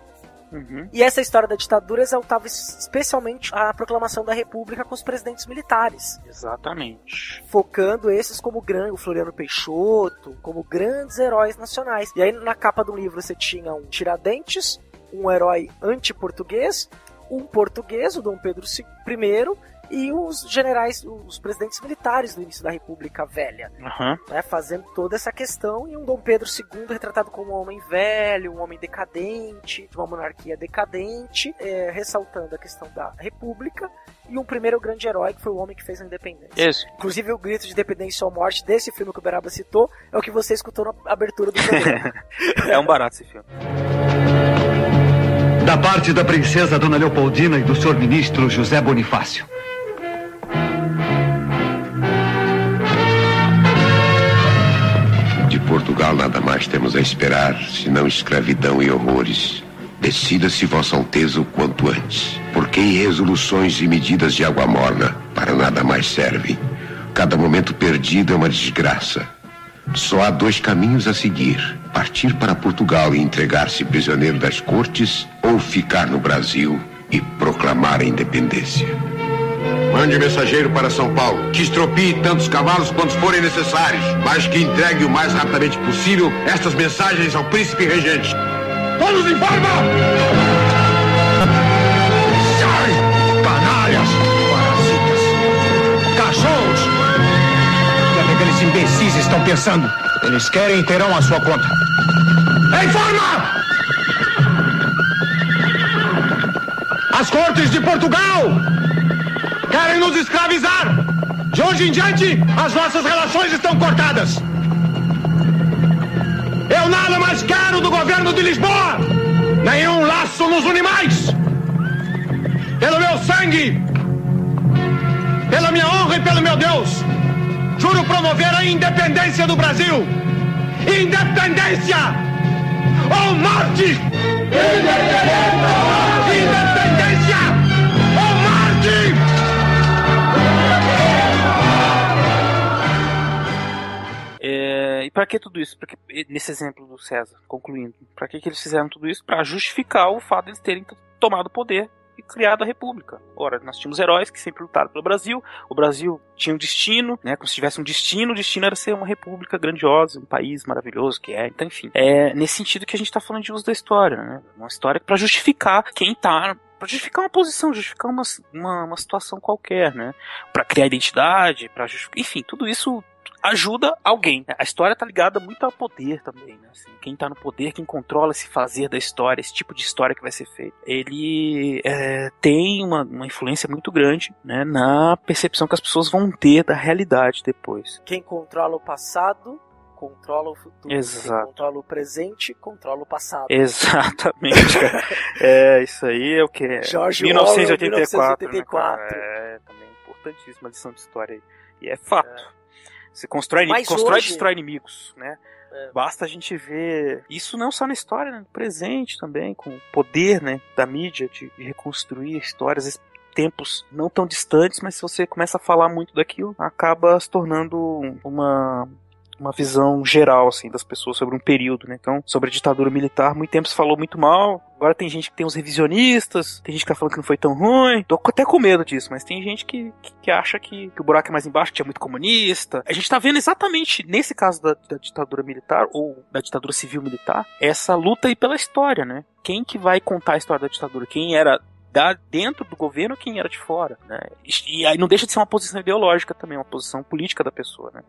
Uhum. E essa história da ditadura exaltava es- especialmente a proclamação da república com os presidentes militares, Exatamente. focando esses como grande, o Floriano Peixoto, como grandes heróis nacionais. E aí na capa do livro você tinha um Tiradentes, um herói anti-português, um português, o Dom Pedro I, e os generais, os presidentes militares do início da República Velha Aham. né, fazendo toda essa questão, e um Dom Pedro II retratado como um homem velho, um homem decadente, de uma monarquia decadente, é, ressaltando a questão da república, e um primeiro grande herói que foi o homem que fez a independência. Isso. Inclusive o grito de independência ou morte desse filme que o Beraba citou é o que você escutou na abertura do programa. É um barato esse filme. Da parte da princesa Dona Leopoldina e do senhor ministro José Bonifácio. Portugal nada mais temos a esperar, senão escravidão e horrores. Decida-se Vossa Alteza o quanto antes, porque resoluções e medidas de água morna para nada mais servem. Cada momento perdido é uma desgraça. Só há dois caminhos a seguir: partir para Portugal e entregar-se prisioneiro das cortes, ou ficar no Brasil e proclamar a independência. Mande mensageiro para São Paulo, que estropie tantos cavalos quantos forem necessários, mas que entregue o mais rapidamente possível estas mensagens ao príncipe regente. Todos em forma! Sai! Canalhas! Parasitas! Cachorros! O que é que aqueles imbecis estão pensando? Eles querem e terão a sua conta. Em forma! As cortes de Portugal querem nos escravizar! De hoje em diante, as nossas relações estão cortadas! Eu nada mais quero do governo de Lisboa! Nenhum laço nos une mais! Pelo meu sangue! Pela minha honra e pelo meu Deus! Juro promover a independência do Brasil! Independência! Ou morte! Independência! Ou que tudo isso? Porque, nesse exemplo do César, concluindo, pra que, que eles fizeram tudo isso? Pra justificar o fato de eles terem tomado o poder e criado a República. Ora, nós tínhamos heróis que sempre lutaram pelo Brasil, o Brasil tinha um destino, né? Como se tivesse um destino, o destino era ser uma república grandiosa, um país maravilhoso que é. Então, enfim, é nesse sentido que a gente tá falando de uso da história, né? Uma história pra justificar quem tá. Pra justificar uma posição, justificar uma, uma, uma situação qualquer, né? Pra criar identidade, pra justificar. Enfim, tudo isso ajuda alguém. A história tá ligada muito ao poder também, né? Assim, quem tá no poder, quem controla esse fazer da história, esse tipo de história que vai ser feita, ele é, tem uma, uma influência muito grande né, na percepção que as pessoas vão ter da realidade depois. Quem controla o passado controla o futuro. Exato. Quem controla o presente controla o passado. Exatamente, é, isso aí é o que? É George 1984. Orwell, né, cara? 1984. é, também importantíssima lição de história aí. E é fato. Você constrói, Mas constrói e hoje- destrói inimigos, né? É. Basta a gente ver isso não só na história, né? no presente também, com o poder né, da mídia de, reconstruir histórias, tempos não tão distantes, mas se você começa a falar muito daquilo, acaba se tornando uma uma visão geral assim das pessoas sobre um período, né? Então, sobre a ditadura militar, muito tempo se falou muito mal. Agora tem gente que tem os revisionistas, tem gente que tá falando que não foi tão ruim. Tô até com medo disso, mas tem gente que, que, que acha que, que o buraco é mais embaixo, que tinha muito comunista. A gente tá vendo exatamente nesse caso da, da ditadura militar ou da ditadura civil militar, essa luta aí pela história, né? Quem que vai contar a história da ditadura? Quem era da dentro do governo quem era de fora, né? E aí não deixa de ser uma posição ideológica também, uma posição política da pessoa, né?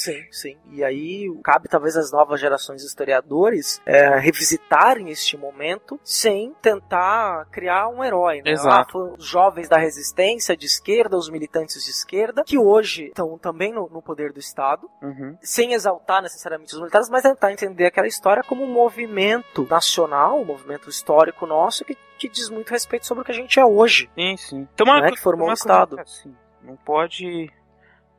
Sim, sim. E aí cabe talvez às novas gerações de historiadores é, revisitarem este momento sem tentar criar um herói, né? Exato. Ah, os jovens da resistência de esquerda, os militantes de esquerda, que hoje estão também no, no poder do Estado, Uhum. sem exaltar necessariamente os militares, mas tentar entender aquela história como um movimento nacional, um movimento histórico nosso que, que diz muito respeito sobre o que a gente é hoje. Sim, sim. Então, uma, Né, que formou uma o Estado. assim, não pode.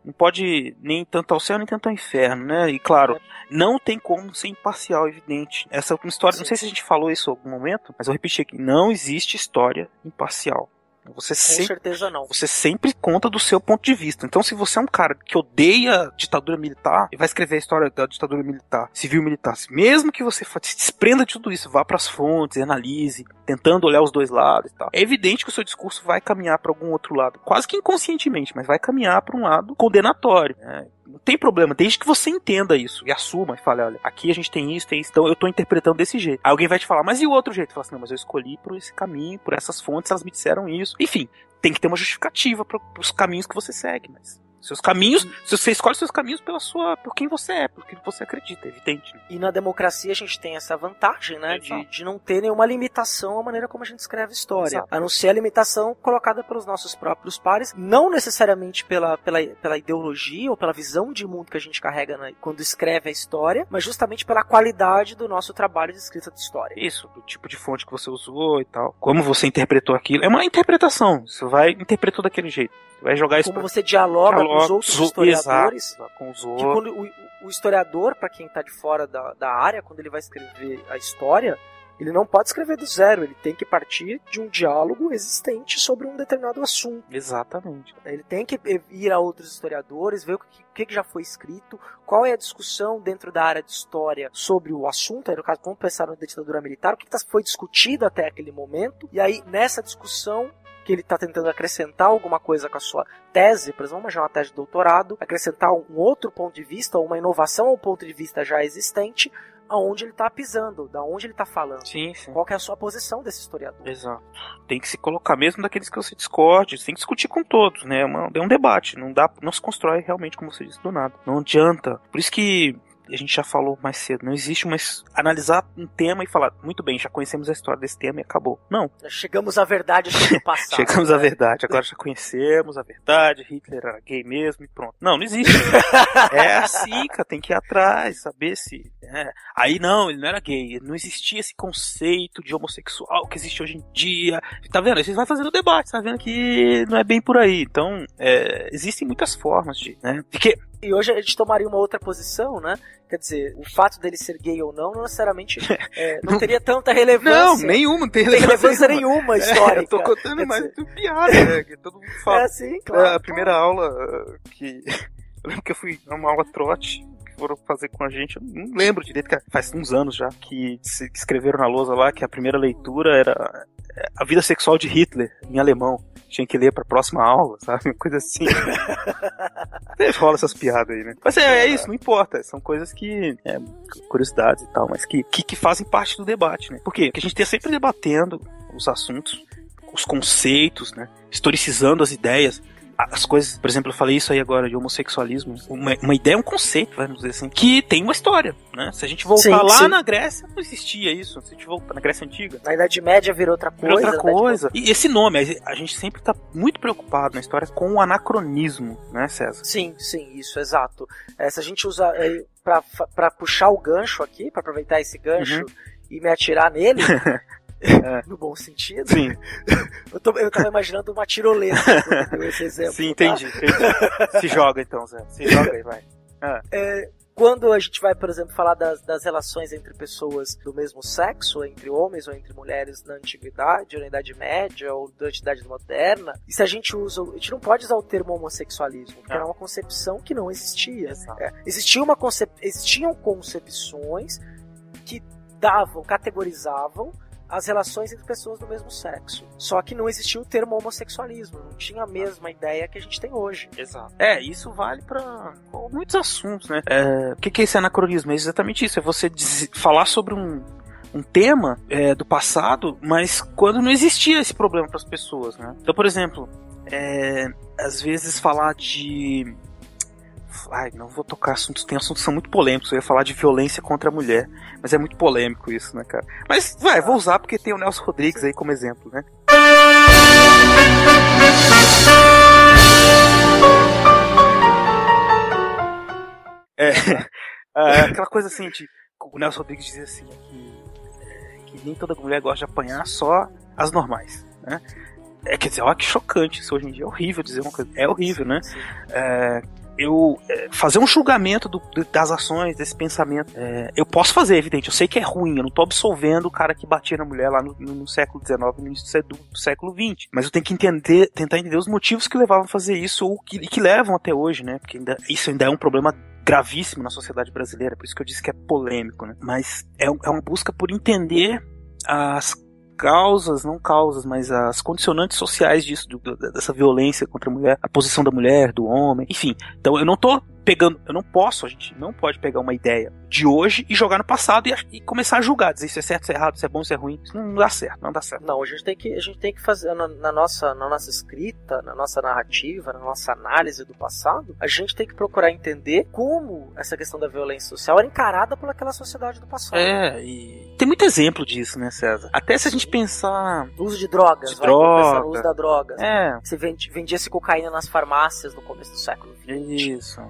Não pode nem tanto ao céu nem tanto ao inferno, né? E claro, não tem como ser imparcial, evidente. Essa é uma história, não sei se a gente falou isso em algum momento, mas eu repeti aqui: não existe história imparcial. Você Com sempre, certeza não. você sempre conta do seu ponto de vista. Então, se você é um cara que odeia a ditadura militar e vai escrever a história da ditadura militar, civil militar, mesmo que você se desprenda de tudo isso, vá para as fontes, analise, tentando olhar os dois lados e tal, é evidente que o seu discurso vai caminhar para algum outro lado, quase que inconscientemente, mas vai caminhar para um lado condenatório. né? Não tem problema, desde que você entenda isso e assuma e fale, olha, aqui a gente tem isso, tem isso, então eu tô interpretando desse jeito. Aí alguém vai te falar, mas e o outro jeito? Fala assim, não, mas eu escolhi por esse caminho, por essas fontes, elas me disseram isso. Enfim, tem que ter uma justificativa para os caminhos que você segue, mas seus caminhos, se você escolhe seus caminhos pela sua, por quem você é, por quem você acredita, é evidente. né? E na democracia a gente tem essa vantagem, né? De, de não ter nenhuma limitação à maneira como a gente escreve história. Exato. A não ser a limitação colocada pelos nossos próprios pares, não necessariamente pela, pela, pela ideologia ou pela visão de mundo que a gente carrega na- quando escreve a história, mas justamente pela qualidade do nosso trabalho de escrita de história. Isso, do tipo de fonte que você usou e tal, como você interpretou aquilo, é uma interpretação. Você vai interpretou daquele jeito, você vai jogar isso Como pra- você dialoga com os outros historiadores. exato, com os que outros. quando o, o historiador, para quem tá de fora da, da área, quando ele vai escrever a história, ele não pode escrever do zero, ele tem que partir de um diálogo existente sobre um determinado assunto. Exatamente. Ele tem que ir a outros historiadores, ver o que, que que já foi escrito, qual é a discussão dentro da área de história sobre o assunto, aí no caso, como pensaram na ditadura militar, o que, que tá- foi discutido até aquele momento, e aí nessa discussão ele está tentando acrescentar alguma coisa com a sua tese, por exemplo, vamos imaginar uma tese de doutorado, acrescentar um outro ponto de vista, ou uma inovação a um ponto de vista já existente, aonde ele está pisando, da onde ele está falando. Sim, sim. Qual é a sua posição desse historiador? Exato. Tem que se colocar mesmo daqueles que você discorde, tem que discutir com todos, né? É, é um debate, não dá, não se constrói realmente como você disse do nada. Não adianta. Por isso que a gente já falou mais cedo, não existe mais analisar um tema e falar, muito bem, já conhecemos a história desse tema e acabou. Não. Chegamos à verdade sobre o passado. Chegamos à verdade, agora já conhecemos a verdade, Hitler era gay mesmo e pronto. Não, não existe. é assim, cara, tem que ir atrás, saber se. é. Aí não, ele não era gay, não existia esse conceito de homossexual que existe hoje em dia. Tá vendo? Aí Você vai fazendo debate, tá vendo que não é bem por aí. Então, é, existem muitas formas de. Né? Porque E hoje a gente tomaria uma outra posição, né? Quer dizer, o fato dele ser gay ou não, não necessariamente é, não teria tanta Não, relevância. nenhuma, não tem Não tem relevância nenhuma. nenhuma É, histórica. eu tô contando mais dizer- piada, né? Que todo mundo fala. É assim, claro. É, a primeira aula uh, que. Eu lembro que eu fui numa aula trote, que foram fazer com a gente. Eu não lembro direito, que faz uns anos já que se- que escreveram na lousa lá que a primeira leitura era é, a vida sexual de Hitler, em alemão. Tinha que ler pra próxima aula, sabe? Uma coisa assim. Rola essas piadas aí, né? Mas é, é isso, não importa. São coisas que. É, curiosidades e tal, mas que, que, que fazem parte do debate, né? Por quê? Porque a gente tá sempre debatendo os assuntos, os conceitos, né? Historicizando as ideias. As coisas, por exemplo, eu falei isso aí agora de homossexualismo. Uma, uma ideia é um conceito, vamos dizer assim, que tem uma história, né? Se a gente voltar Sim, lá sim. na Grécia, não existia isso. Se a gente voltar na Grécia Antiga, Na Idade Média virou outra Virou coisa. outra né? coisa. E esse nome, a gente sempre tá muito preocupado na história com o anacronismo, né, César? Sim, sim, isso, exato. É, se a gente usa é, pra puxar o gancho aqui, pra aproveitar esse gancho Uhum. e me atirar nele, É. no bom sentido, Sim, eu, tô, eu tava imaginando uma tirolesa deu esse exemplo. sim, tá? entendi, entendi. Se joga então, Zé. Se joga aí, vai. Quando a gente vai, por exemplo, falar das, das relações entre pessoas do mesmo sexo, entre homens ou entre mulheres na antiguidade, ou na Idade Média, ou durante a Idade Moderna, e se a gente usa. A gente não pode usar o termo homossexualismo, porque Ah. era uma concepção que não existia. Exato. É, existia uma concep... Existiam concepções que davam, categorizavam as relações entre pessoas do mesmo sexo. Só que não existia o termo homossexualismo, não tinha a mesma ideia que a gente tem hoje. Exato. É, isso vale pra muitos assuntos, né? É, o que, que é esse anacronismo? É exatamente isso, é você diz- falar sobre um, um tema é, do passado, mas quando não existia esse problema para as pessoas, né? Então, por exemplo, é, às vezes falar de Ai, não vou tocar assuntos, tem assuntos que são muito polêmicos. Eu ia falar de violência contra a mulher, mas é muito polêmico isso, né, cara? Mas, vai, vou usar porque tem o Nelson Rodrigues aí como exemplo, né? É, é, aquela coisa assim, de, o Nelson Rodrigues dizia assim, que, é, que nem toda mulher gosta de apanhar, só as normais, né? É, quer dizer, olha que chocante isso hoje em dia. É horrível dizer uma coisa. É horrível, né? É, eu é, fazer um julgamento do- das ações, desse pensamento. é, eu posso fazer, evidente. Eu sei que é ruim. Eu não tô absolvendo o cara que batia na mulher lá no, no- no século XIX, no início do do, século XX. Mas eu tenho que entender, tentar entender os motivos que levavam a fazer isso ou que, que levam até hoje, né? Porque ainda- isso ainda é um problema gravíssimo na sociedade brasileira. Por isso que eu disse que é polêmico, né? Mas é, é uma busca por entender as causas, não causas, mas as condicionantes sociais disso, do- dessa violência contra a mulher, a posição da mulher, do homem, enfim. Então eu não tô pegando, eu não posso, a gente não pode pegar uma ideia de hoje e jogar no passado e, e começar a julgar, dizer isso é certo, isso é errado, isso é bom, isso é ruim. Isso não dá certo, não dá certo. Não, a gente tem que, a gente tem que fazer na, na nossa, na nossa escrita, na nossa narrativa, na nossa análise do passado, a gente tem que procurar entender como essa questão da violência social era encarada por aquela sociedade do passado. É, e tem muito exemplo disso, né, César? Até se a gente pensar. O uso de drogas, De vai, pensar droga. uso da droga. É, Você vendi- vendia-se cocaína nas farmácias no começo do século XX. isso.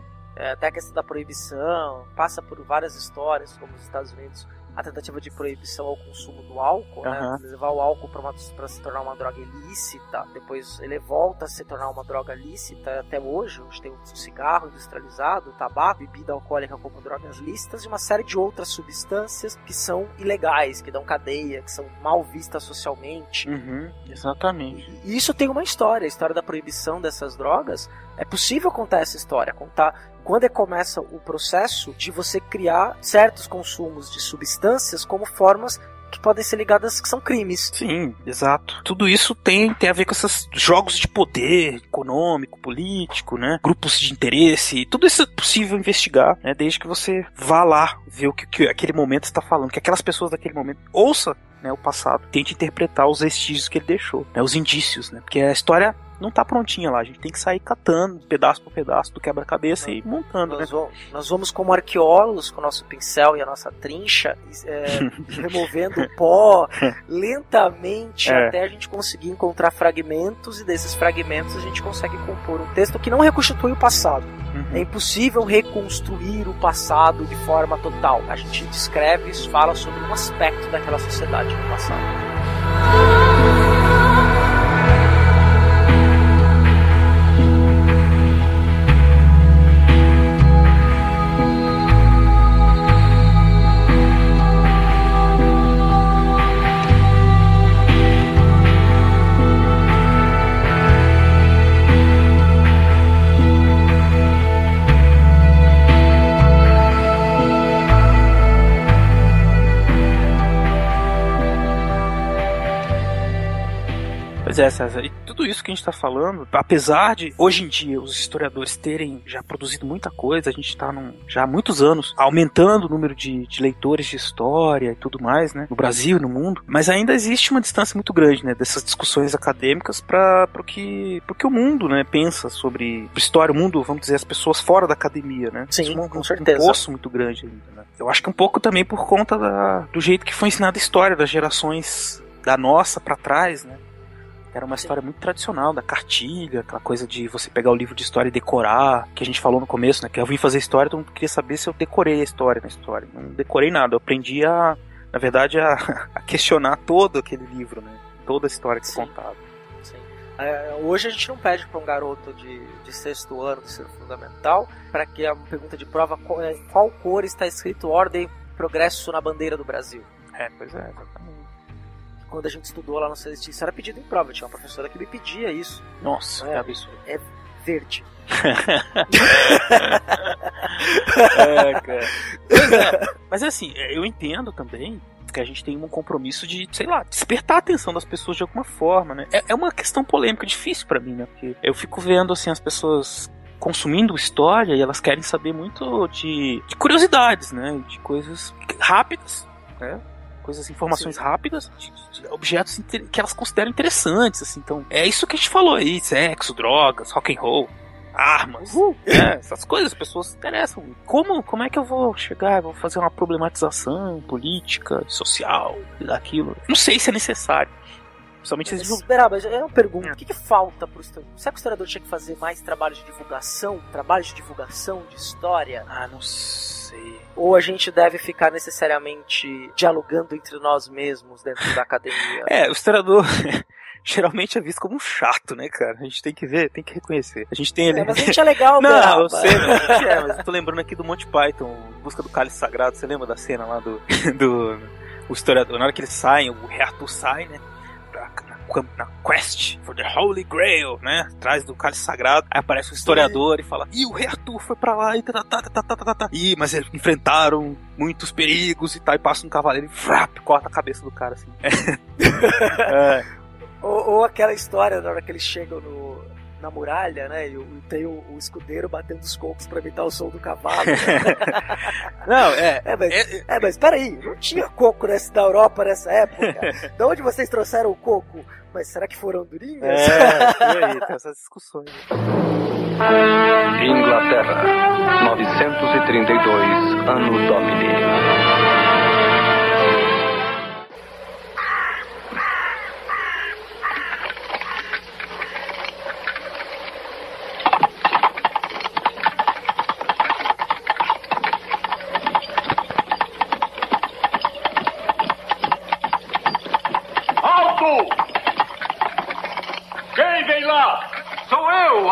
É, até a questão da proibição, passa por várias histórias, como os Estados Unidos, a tentativa de proibição ao consumo do álcool, Aham. né? levar o álcool para se tornar uma droga ilícita, depois ele volta a se tornar uma droga lícita até hoje, hoje tem o cigarro industrializado, o tabaco, bebida alcoólica como drogas lícitas e uma série de outras substâncias que são ilegais, que dão cadeia, que são mal vistas socialmente. Uhum, exatamente. E isso tem uma história, a história da proibição dessas drogas. É possível contar essa história, contar quando é começa o processo de você criar certos consumos de substâncias como formas que podem ser ligadas que são crimes. Sim, exato. Tudo isso tem, tem a ver com esses jogos de poder econômico, político, né? Grupos de interesse. Tudo isso é possível investigar, né? Desde que você vá lá ver o que, que aquele momento está falando, que aquelas pessoas daquele momento ouça né, o passado, tente interpretar os vestígios que ele deixou, né, os indícios, né? Porque a história não tá prontinha lá, a gente tem que sair catando pedaço por pedaço do quebra-cabeça e montando, né? Nós vamos, nós vamos como arqueólogos com o nosso pincel e a nossa trincha, é, removendo pó lentamente É. até a gente conseguir encontrar fragmentos e desses fragmentos a gente consegue compor um texto que não reconstitui o passado. Uhum. É impossível reconstruir o passado de forma total. A gente descreve, fala sobre um aspecto daquela sociedade no passado. É, César, e tudo isso que a gente está falando, apesar de hoje em dia os historiadores terem já produzido muita coisa, a gente está já há muitos anos aumentando o número de, de, leitores de história e tudo mais, né, no Brasil e no mundo, mas ainda existe uma distância muito grande, né, dessas discussões acadêmicas para o que, que o mundo, né, pensa sobre história, o mundo, vamos dizer, as pessoas fora da academia, né? Sim, um, com certeza. Um poço muito grande ainda, né? Eu acho que um pouco também por conta da, do jeito que foi ensinada a história das gerações da nossa para trás, né? Era uma história muito tradicional, da cartilha, aquela coisa de você pegar o livro de história e decorar, que a gente falou no começo, né? Que eu vim fazer história, todo mundo queria saber se eu decorei a história na história. Não decorei nada, eu aprendi a, na verdade, a, a questionar todo aquele livro, né? Toda a história que é contada. É, hoje a gente não pede para um garoto de, de sexto ano do ensino fundamental para que a pergunta de prova qual, é, qual cor está escrito ordem progresso na bandeira do Brasil. É, pois é, exatamente quando a gente estudou lá no CST, isso era pedido em prova. Tinha uma professora que me pedia isso. Nossa, é, que absurdo. É verde. é, cara. É, mas assim, eu entendo também que a gente tem um compromisso de, sei lá, despertar a atenção das pessoas de alguma forma, né? É, é uma questão polêmica, difícil para mim, né? Porque eu fico vendo, assim, as pessoas consumindo história e elas querem saber muito de, de curiosidades, né? De coisas rápidas, né? Coisas, informações Sim. rápidas, de, de objetos que elas consideram interessantes, assim. Então, é isso que a gente falou aí: sexo, drogas, rock and roll armas, né? essas coisas, as pessoas se interessam. Como, como é que eu vou chegar, vou fazer uma problematização política, social, daquilo? Não sei se é necessário. Principalmente mas, Espera, mas é uma pergunta. O que, que falta para o historiador? Será que o historiador tinha que fazer mais trabalho de divulgação? Trabalho de divulgação de história? Ah, não sei. Ou a gente deve ficar necessariamente dialogando entre nós mesmos dentro da academia? É, o historiador geralmente é visto como um chato, né, cara? A gente tem que ver, tem que reconhecer. A gente tem ele. É, mas a gente é legal, Não, eu sei, mas, é, mas eu tô lembrando aqui do Monty Python, Busca do Cálice Sagrado. Você lembra da cena lá do. do o historiador, na hora que eles saem, o rei Arthur sai, né? Na quest for the Holy Grail, né? Atrás do cálice sagrado. Aí aparece um historiador e fala: Ih, o rei Arthur foi pra lá e tá, tá, tá, tá, tá, tá. Ih, mas eles enfrentaram muitos perigos e tal. E passa um cavaleiro e frap, corta a cabeça do cara assim. é. Ou, ou, aquela história na hora que eles chegam no, na muralha, né? E, e tem o, o, escudeiro batendo os cocos pra evitar o som do cavalo. Não, é. É, mas, é, é, mas peraí, não tinha coco nessa, da Europa nessa época. de onde vocês trouxeram o coco? Mas será que foram durinhas? É, aí, tem essas discussões. Inglaterra, 932, ano Domini.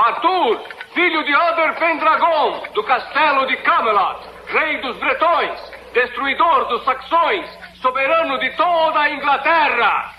Arthur, filho de Oder Pendragon, do castelo de Camelot, rei dos bretões, destruidor dos saxões, soberano de toda a Inglaterra.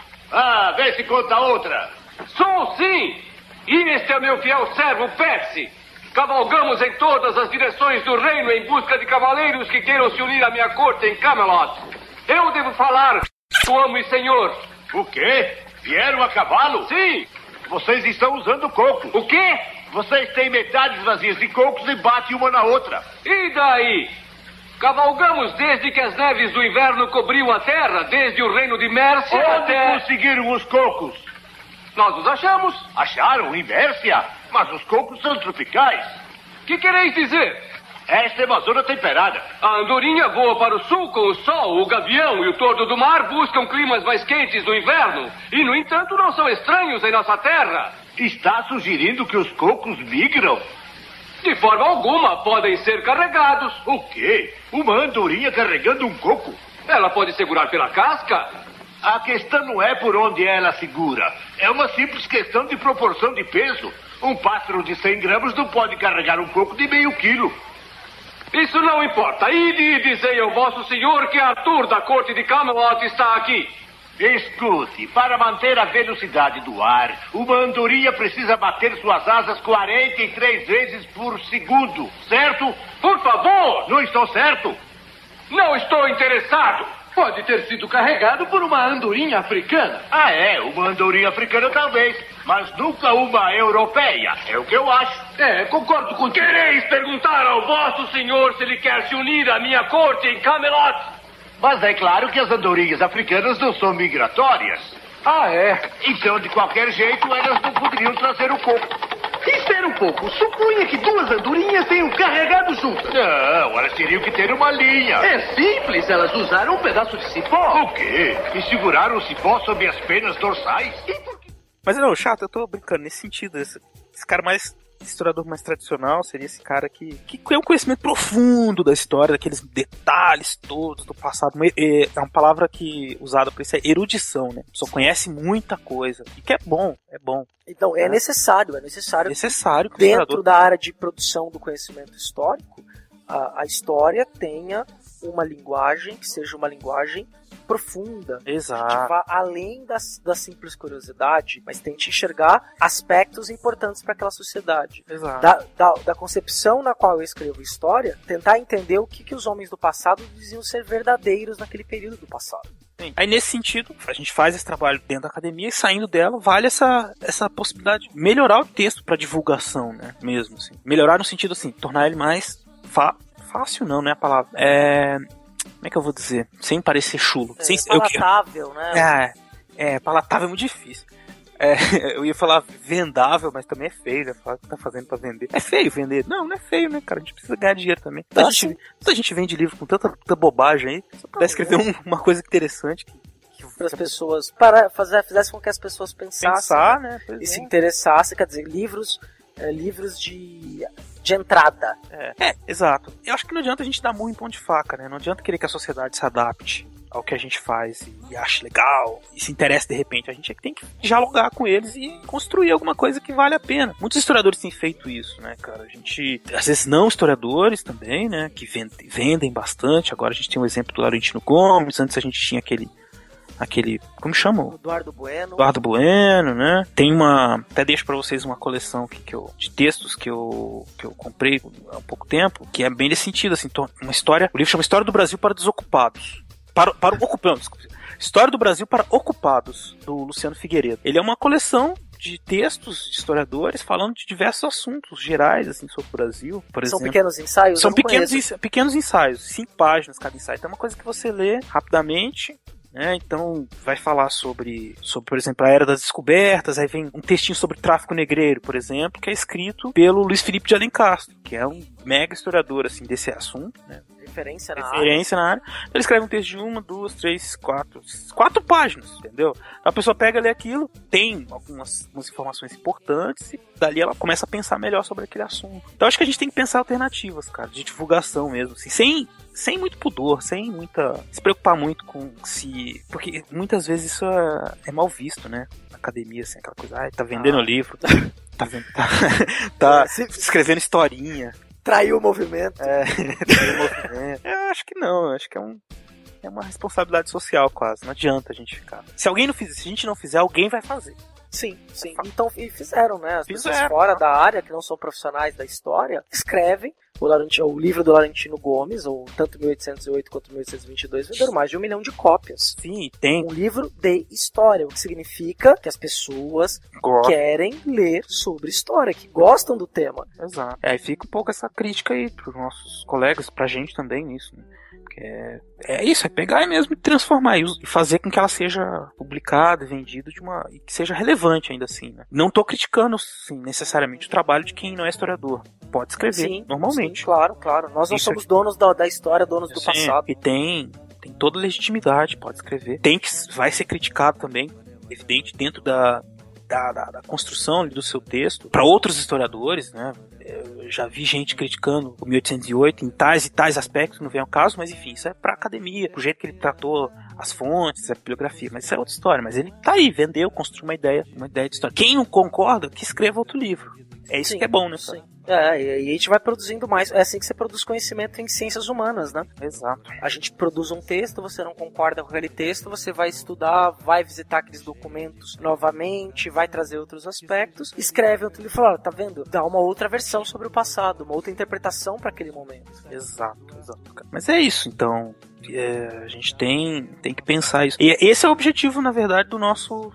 Se conta outra. Sou sim! E este é meu fiel servo Percy. Cavalgamos em todas as direções do reino em busca de cavaleiros que queiram se unir à minha corte em Camelot. Eu devo falar, amo e senhor. O quê? Vieram a cavalo? Sim! Vocês estão usando coco. O quê? Vocês têm metades vazias de cocos e batem uma na outra. E daí? Cavalgamos desde que as neves do inverno cobriam a terra, desde o reino de Mércia Onde até... conseguiram os cocos? Nós os achamos. Acharam em Mércia? Mas os cocos são tropicais. Que quereis dizer? Esta é uma zona temperada. A andorinha voa para o sul com o sol, o gavião e o tordo do mar buscam climas mais quentes no inverno. E, no entanto, não são estranhos em nossa terra. Está sugerindo que os cocos migram? De forma alguma, podem ser carregados. O quê? Uma andorinha carregando um coco? Ela pode segurar pela casca. A questão não é por onde ela segura. É uma simples questão de proporção de peso. Um pássaro de 100 gramas não pode carregar um coco de meio quilo. Isso não importa. Ide e dizei ao vosso senhor que Arthur da corte de Camelot está aqui. Escute, para manter a velocidade do ar, uma andorinha precisa bater suas asas 43 vezes por segundo, certo? Por favor! Não estou certo? Não estou interessado. Pode ter sido carregado por uma andorinha africana. Ah, é, uma andorinha africana talvez, mas nunca uma europeia. É o que eu acho. É, concordo com Quereis perguntar ao vosso senhor se ele quer se unir à minha corte em Camelot? Mas é claro que as andorinhas africanas não são migratórias. Ah, é? Então, de qualquer jeito, elas não poderiam trazer o coco. Espera um pouco. Supunha que duas andorinhas tenham carregado juntas. Não, elas teriam que ter uma linha. É simples, elas usaram um pedaço de cipó. O quê? E seguraram o cipó sob as penas dorsais? Mas não, chato, eu tô brincando nesse sentido. Esse, esse cara mais historiador mais tradicional seria esse cara que, que tem um conhecimento profundo da história, daqueles detalhes todos do passado. É é uma palavra que usada para isso é erudição, né? Só conhece muita coisa. E que é bom, é bom. Então, é necessário, é necessário necessário que dentro historiador- da área de produção do conhecimento histórico, a, a história tenha uma linguagem que seja uma linguagem profunda, Exato. que vá além das, da simples curiosidade, mas tente enxergar aspectos importantes para aquela sociedade. Exato. Da, da, da concepção na qual eu escrevo história, tentar entender o que, que os homens do passado diziam ser verdadeiros naquele período do passado. Sim. Aí nesse sentido, a gente faz esse trabalho dentro da academia e saindo dela, vale essa, essa possibilidade de melhorar o texto para divulgação, né? Mesmo assim. Melhorar no sentido assim, tornar ele mais fa- fácil não, não é a palavra. É como é que eu vou dizer? Sem parecer chulo. É, Sem, eu, palatável, né? é, é, palatável é muito difícil. É, eu ia falar vendável, mas também é feio, né? Falar que tá fazendo pra vender. É feio vender? Não, não é feio, né, cara? A gente precisa ganhar dinheiro também. Tanta, Ah, gente, tanta gente vende livro com tanta, tanta bobagem aí. Eu pudesse escrever um- uma coisa interessante que Para as pessoas, para fazer, fizesse com que as pessoas pensassem Pensar, né? Pois e é. se interessassem, quer dizer, livros, é, livros de, de entrada. É, é, exato. Eu acho que não adianta a gente dar em pão de faca, né? Não adianta querer que a sociedade se adapte ao que a gente faz e, ache legal e se interesse de repente. A gente é que tem que dialogar com eles e construir alguma coisa que vale a pena. Muitos historiadores têm feito isso, né, cara? A gente, às vezes não historiadores também, né, que vendem, vendem bastante. Agora a gente tem o exemplo do Laurentino Gomes, antes a gente tinha aquele aquele, como chama? Eduardo Bueno. Eduardo Bueno, né? Tem uma, até deixo para vocês uma coleção aqui que eu, de textos que eu, que eu comprei há pouco tempo, que é bem nesse sentido, assim, to- uma história, o livro chama História do Brasil para Desocupados. Para, para ocupantes, desculpa. História do Brasil para Ocupados, do Luciano Figueiredo. Ele é uma coleção de textos de historiadores falando de diversos assuntos gerais, assim, sobre o Brasil, por São exemplo. pequenos ensaios? São pequenos, pequenos ensaios, cinco páginas cada ensaio. Então é uma coisa que você lê rapidamente. Né? Então vai falar sobre, sobre, por exemplo, a era das descobertas. Aí vem um textinho sobre tráfico negreiro, por exemplo, que é escrito pelo Luiz Felipe de Alencastro, que é um mega historiador assim desse assunto. Né? Referência na área. referência na área. Então, ele escreve um texto de uma, duas, três, quatro, quatro páginas, entendeu? A pessoa pega, lê aquilo, tem algumas, algumas informações importantes e dali ela começa a pensar melhor sobre aquele assunto. Então acho que a gente tem que pensar alternativas, cara, de divulgação mesmo, assim, sem sem muito pudor, sem muita se preocupar muito com se, porque muitas vezes isso é, é mal visto, né? Na academia assim, aquela coisa, ai, tá vendendo Ah. livro, tá, tá, tá escrevendo historinha. Traiu o movimento. É, traiu o movimento. Eu acho que não, eu acho que é um. É uma responsabilidade social quase. Não adianta a gente ficar. Se alguém não fizer, se a gente não fizer, alguém vai fazer. Sim, sim. Então, e fizeram, né? As pessoas Fizeram. fora da área, que não são profissionais da história, escrevem. O, Laurentino, o livro do Laurentino Gomes, ou tanto 1808 quanto 1822, venderam mais de um milhão de cópias. Sim, tem. Um livro de história, o que significa que as pessoas querem ler sobre história, que gostam do tema. Exato. É, aí fica um pouco essa crítica aí pros nossos colegas, pra gente também nisso, né? É, é isso, é pegar mesmo e transformar e fazer com que ela seja publicada, vendida de uma. e que seja relevante ainda assim, né? Não tô criticando, sim, necessariamente o trabalho de quem não é historiador. Pode escrever, Sim, normalmente. sim, claro, claro. Nós não Isso somos donos da, da história, donos do Sim, passado. E tem, tem toda a legitimidade, pode escrever. Tem que vai ser criticado também, evidente, dentro da, da, da, da construção do seu texto. Para outros historiadores, né? Eu já vi gente criticando o 1808 em tais e tais aspectos, não vem ao caso, mas enfim, isso é pra academia, o jeito que ele tratou as fontes, a bibliografia, mas isso é outra história. Mas ele tá aí, vendeu, construiu uma ideia, uma ideia de história. Quem não concorda, que escreva outro livro. É isso Sim, que é bom, né? sim. É, e e a gente vai produzindo mais. É assim que você produz conhecimento em ciências humanas, né? Exato. A gente produz um texto, você não concorda com aquele texto, você vai estudar, vai visitar aqueles documentos novamente, vai trazer outros aspectos, escreve outro livro e fala, "Olha, tá vendo? Dá uma outra versão sobre o passado, uma outra interpretação para aquele momento. Exato, exato, cara. Mas é isso, então. é, a gente tem, tem que pensar isso. E esse é o objetivo, na verdade, do nosso.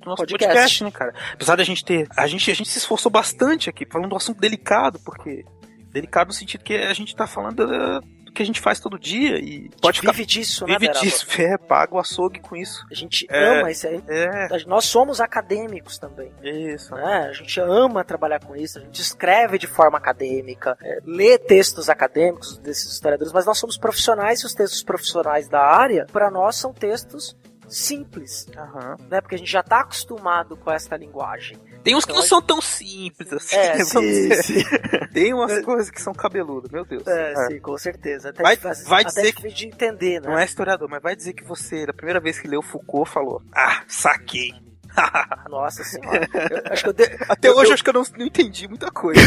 Do nosso Podcast. podcast. né, cara? Apesar da gente ter. A gente, a gente se esforçou bastante aqui, falando de um assunto delicado, porque. Delicado no sentido que a gente tá falando é, do que a gente faz todo dia e pode ficar. vive disso, né, Vive Beraba? disso, é, paga o açougue com isso. A gente É, ama isso aí. É, Nós somos acadêmicos também. isso. né? A gente ama trabalhar com isso, a gente escreve de forma acadêmica, é, lê textos acadêmicos desses historiadores, mas nós somos profissionais e os textos profissionais da área, para nós, são textos simples, Aham. né? Porque a gente já está acostumado com essa linguagem. Tem uns que Então, não são tão simples assim. É, dizer. sim. Tem umas coisas que são cabeludas, meu Deus. É, É. sim, com certeza. Até Vai- difícil- vai até dizer difícil de entender, né? Não é historiador, mas vai dizer que você, da primeira vez que leu Foucault, falou: Ah, saquei. Nossa senhora. Eu acho que eu de- Até eu- hoje eu- acho que eu não, não entendi muita coisa.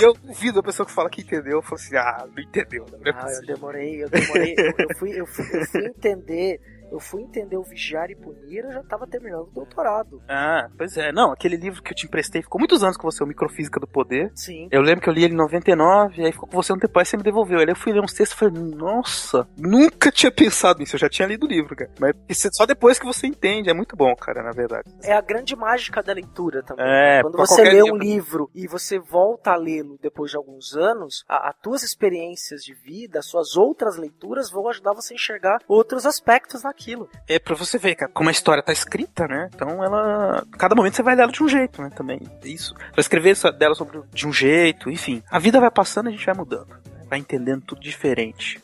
Eu duvido a pessoa que fala que entendeu, eu falo assim, ah, não entendeu. Não é Ah, eu demorei, eu demorei. eu, eu fui, eu, fui, eu fui entender. Eu fui entender o Vigiar e Punir, eu já tava terminando o doutorado. Ah, pois é. Não, aquele livro que eu te emprestei ficou muitos anos com você, o Microfísica do Poder. Sim. Eu lembro que eu li ele em 99, aí ficou com você um tempo, aí você me devolveu. Aí eu fui ler uns textos e falei, nossa, nunca tinha pensado nisso, eu já tinha lido o livro, cara. Mas isso é só depois que você entende, é muito bom, cara, na verdade. É a grande mágica da leitura também. É, né? Quando você lê um livro. livro e você volta a lê-lo depois de alguns anos, as tuas experiências de vida, as suas outras leituras vão ajudar você a enxergar outros aspectos naquilo. É pra você ver, cara, como a história tá escrita, né? Então ela. Cada momento você vai ler ela de um jeito, né? Também. Isso. Vai escrever dela sobre de um jeito, enfim. A vida vai passando e a gente vai mudando. né? Vai entendendo tudo diferente.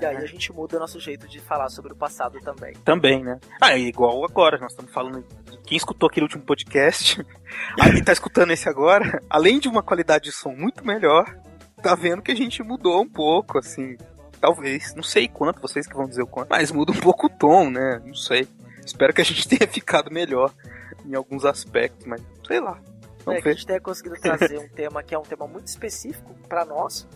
E aí a gente muda o nosso jeito de falar sobre o passado também. Também, né? Ah, é igual agora, nós estamos falando. Quem escutou aquele último podcast, aí tá escutando esse agora, além de uma qualidade de som muito melhor, tá vendo que a gente mudou um pouco, assim. Talvez, não sei quanto, vocês que vão dizer o quanto, mas muda um pouco o tom, né? Não sei. Espero que a gente tenha ficado melhor em alguns aspectos, mas sei lá. É, Vamos que a ver. gente tenha conseguido trazer um tema que é um tema muito específico para nós,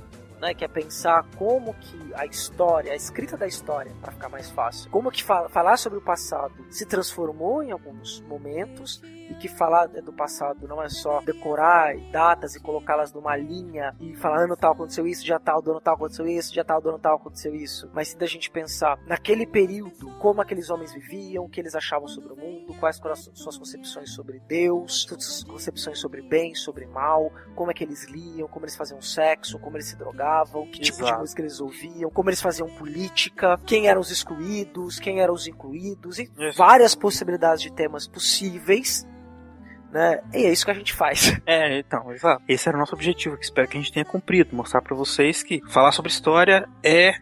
né, que é pensar como que a história, a escrita da história, para ficar mais fácil, como que fa- falar sobre o passado se transformou em alguns momentos e que falar né, do passado não é só decorar datas e colocá-las numa linha e falar ano tal aconteceu isso, dia tal do ano tal aconteceu isso, dia tal do ano tal aconteceu isso, mas sim da gente pensar naquele período como aqueles homens viviam, o que eles achavam sobre o mundo, quais foram as suas concepções sobre Deus, suas concepções sobre bem, sobre mal, como é que eles liam, como eles faziam sexo, como eles se drogavam, que tipo de Exato. música eles ouviam, como eles faziam política, quem eram os excluídos, quem eram os incluídos, e Isso. várias possibilidades de temas possíveis. Né? E é isso que a gente faz. É, então, exato. Esse era o nosso objetivo, que espero que a gente tenha cumprido. Mostrar pra vocês que falar sobre história é,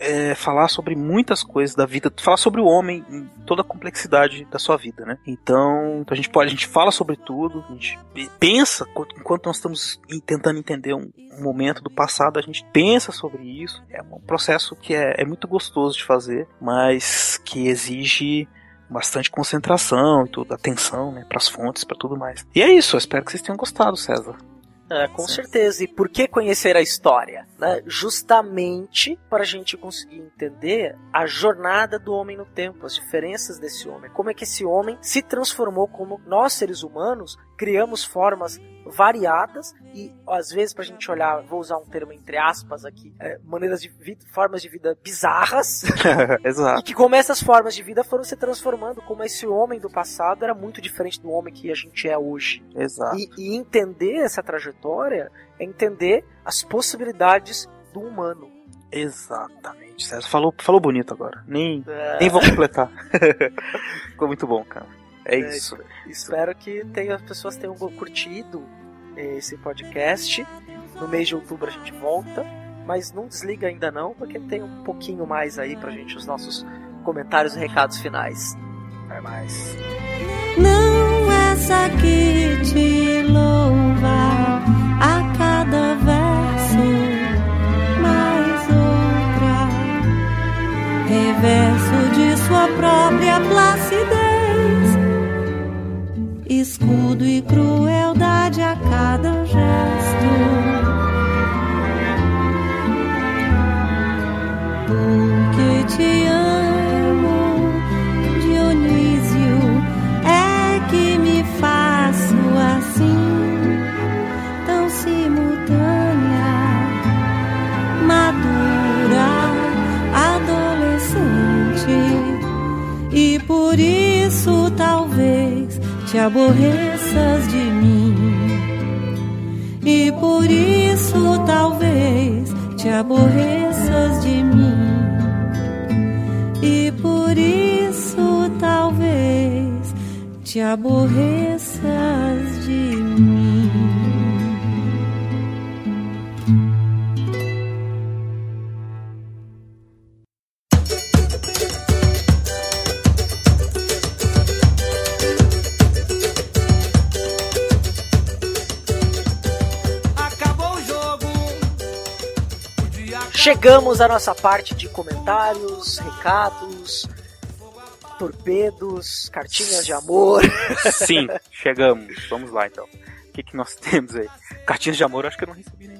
é falar sobre muitas coisas da vida, falar sobre o homem em toda a complexidade da sua vida, né? Então, a gente pode, a gente fala sobre tudo, a gente pensa, enquanto nós estamos tentando entender um, um momento do passado, a gente pensa sobre isso. É um processo que é, é muito gostoso de fazer, mas que exige bastante concentração e tudo, atenção, né, pras fontes, pra tudo mais. E é isso, eu espero que vocês tenham gostado, César. É, com certeza. E por que conhecer a história? Né? Justamente para a gente conseguir entender a jornada do homem no tempo, as diferenças desse homem. Como é que esse homem se transformou, como nós, seres humanos, criamos formas variadas e, às vezes, para a gente olhar, vou usar um termo entre aspas aqui, é, maneiras de vida, formas de vida bizarras. Exato. E que como essas formas de vida foram se transformando, como esse homem do passado era muito diferente do homem que a gente é hoje. Exato. E, e entender essa trajetória é entender as possibilidades do humano. Exatamente. César falou, falou bonito agora. Nem, É. nem vou completar. Ficou muito bom, cara. É É, isso. Espero que tenha, as pessoas tenham curtido esse podcast. No mês de outubro a gente volta. Mas não desliga ainda não, porque tem um pouquinho mais aí pra gente, os nossos comentários e recados finais. Vai mais. Não essa que te louva a cada verso, mais outra, reverso de sua própria placidez, escudo e crueldade a cada gesto. Aborreças de mim. E por isso talvez te aborreças de mim. E por isso talvez te aborreças de mim. Chegamos à nossa parte de comentários, recados, torpedos, cartinhas de amor. Sim, chegamos. Vamos lá então. O que, que nós temos aí? Cartinhas de amor, acho que eu não recebi nenhuma, não.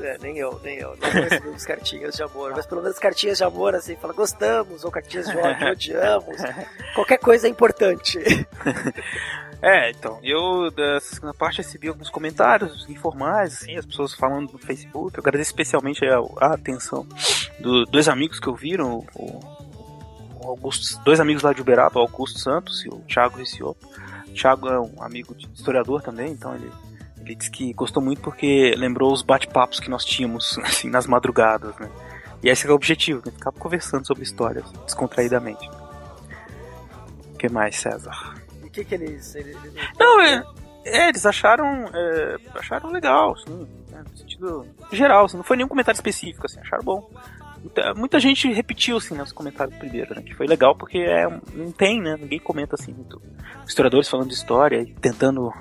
É, nem eu, nem eu. Não recebemos cartinhas de amor, mas pelo menos cartinhas de amor, assim, fala gostamos, ou cartinhas de ódio, odiamos. Qualquer coisa é importante. É, então, eu da segunda parte recebi alguns comentários informais, assim, as pessoas falando no Facebook. Eu agradeço especialmente a, a atenção dos dois amigos que ouviram, o, o Augusto, dois amigos lá de Uberaba, o Augusto Santos e o Thiago Riciopo. O Thiago é um amigo de historiador também, então ele, que gostou muito porque lembrou os bate-papos que nós tínhamos, assim, nas madrugadas, né? E esse é o objetivo, né? Ficar conversando sobre histórias descontraídamente. O que mais, César? E o que que eles... eles, eles Não, é, é, eles acharam, é, acharam legal, assim, né, no sentido geral, assim, não foi nenhum comentário específico, assim, acharam bom. Muita, muita gente repetiu, assim, nos comentários primeiro, né, que foi legal porque é, não tem, né, ninguém comenta, assim, muito. Historiadores falando de história e tentando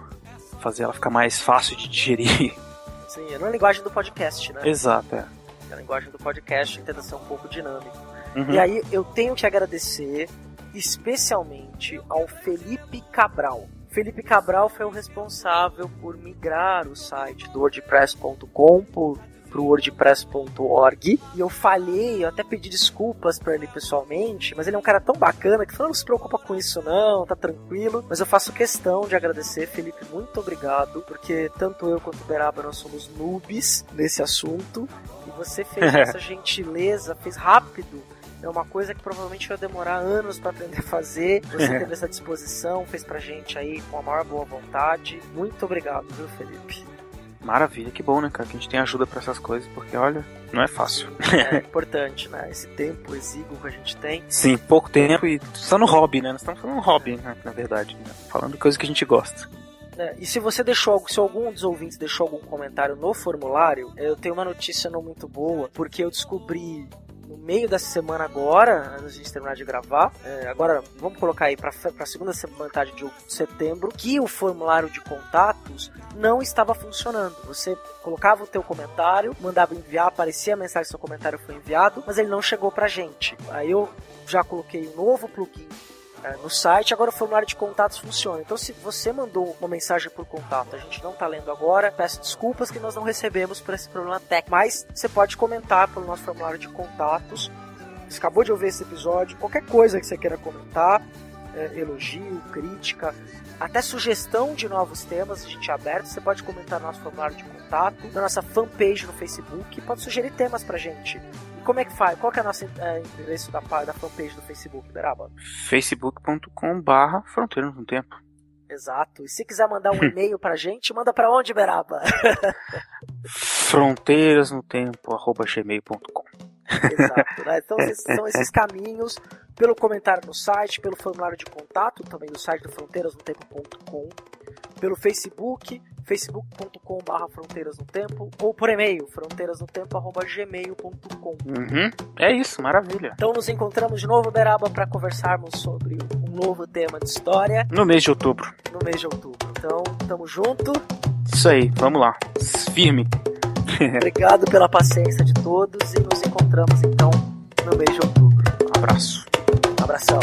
fazer ela ficar mais fácil de digerir. Sim, é na linguagem do podcast, né? Exato, é. A linguagem do podcast tenta ser um pouco dinâmico. Uhum. E aí eu tenho que agradecer especialmente ao Felipe Cabral. Felipe Cabral foi o responsável por migrar o site do wordpress.com por pro wordpress.org e eu falhei, eu até pedi desculpas pra ele pessoalmente, mas ele é um cara tão bacana que falou, não se preocupa com isso não, tá tranquilo, mas eu faço questão de agradecer, Felipe, muito obrigado, porque tanto eu quanto o Beraba nós somos noobs nesse assunto e você fez essa gentileza, fez rápido é uma coisa que provavelmente vai demorar anos para aprender a fazer. Você teve essa disposição, fez pra gente aí com a maior boa vontade. Muito obrigado, viu, Felipe? Maravilha, que bom, né, cara, que a gente tem ajuda pra essas coisas, porque olha, não é fácil. É importante, né? Esse tempo exíguo que a gente tem. Sim, pouco tempo e só no hobby, né? Nós estamos falando hobby, né, na verdade, né? falando de coisa que a gente gosta. né? E se você deixou, se algum dos ouvintes deixou algum comentário no formulário, eu tenho uma notícia não muito boa, porque eu descobri no meio dessa semana agora, antes de a gente terminar de gravar, é, agora vamos colocar aí para a segunda se- metade de setembro, que o formulário de contatos não estava funcionando. Você colocava o teu comentário, mandava enviar, aparecia a mensagem que seu comentário foi enviado, mas ele não chegou pra gente. Aí eu já coloquei um novo plugin no site, agora o formulário de contatos funciona. Então, se você mandou uma mensagem por contato, a gente não tá lendo agora, peço desculpas que nós não recebemos por esse problema técnico. Mas você pode comentar pelo nosso formulário de contatos. Você acabou de ouvir esse episódio, qualquer coisa que você queira comentar, é, elogio, crítica, até sugestão de novos temas, a gente é aberto. Você pode comentar no nosso formulário de contato, na nossa fanpage no Facebook, pode sugerir temas pra gente. Como é que faz? Qual que é o nosso é, endereço da, da fanpage do Facebook, Beraba? facebook.com barra fronteiras no tempo. Exato. E se quiser mandar um e-mail pra gente, manda pra onde, Beraba? Fronteiras no tempo, arroba gmail.com. Exato, né? Então esses, são esses caminhos pelo comentário no site, pelo formulário de contato também do site do fronteirasnotempo.com, pelo Facebook, facebook.com barra fronteiras no tempo, ou por e-mail, fronteirasnotempo.gmail.com. Uhum. É isso, maravilha. Então nos encontramos de novo, Beraba, para conversarmos sobre um novo tema de história No mês de outubro. no mês de outubro. Então, tamo junto. Isso aí, vamos lá. Firme. Obrigado pela paciência de todos e nos encontramos então no mês de outubro. Abraço. Abração.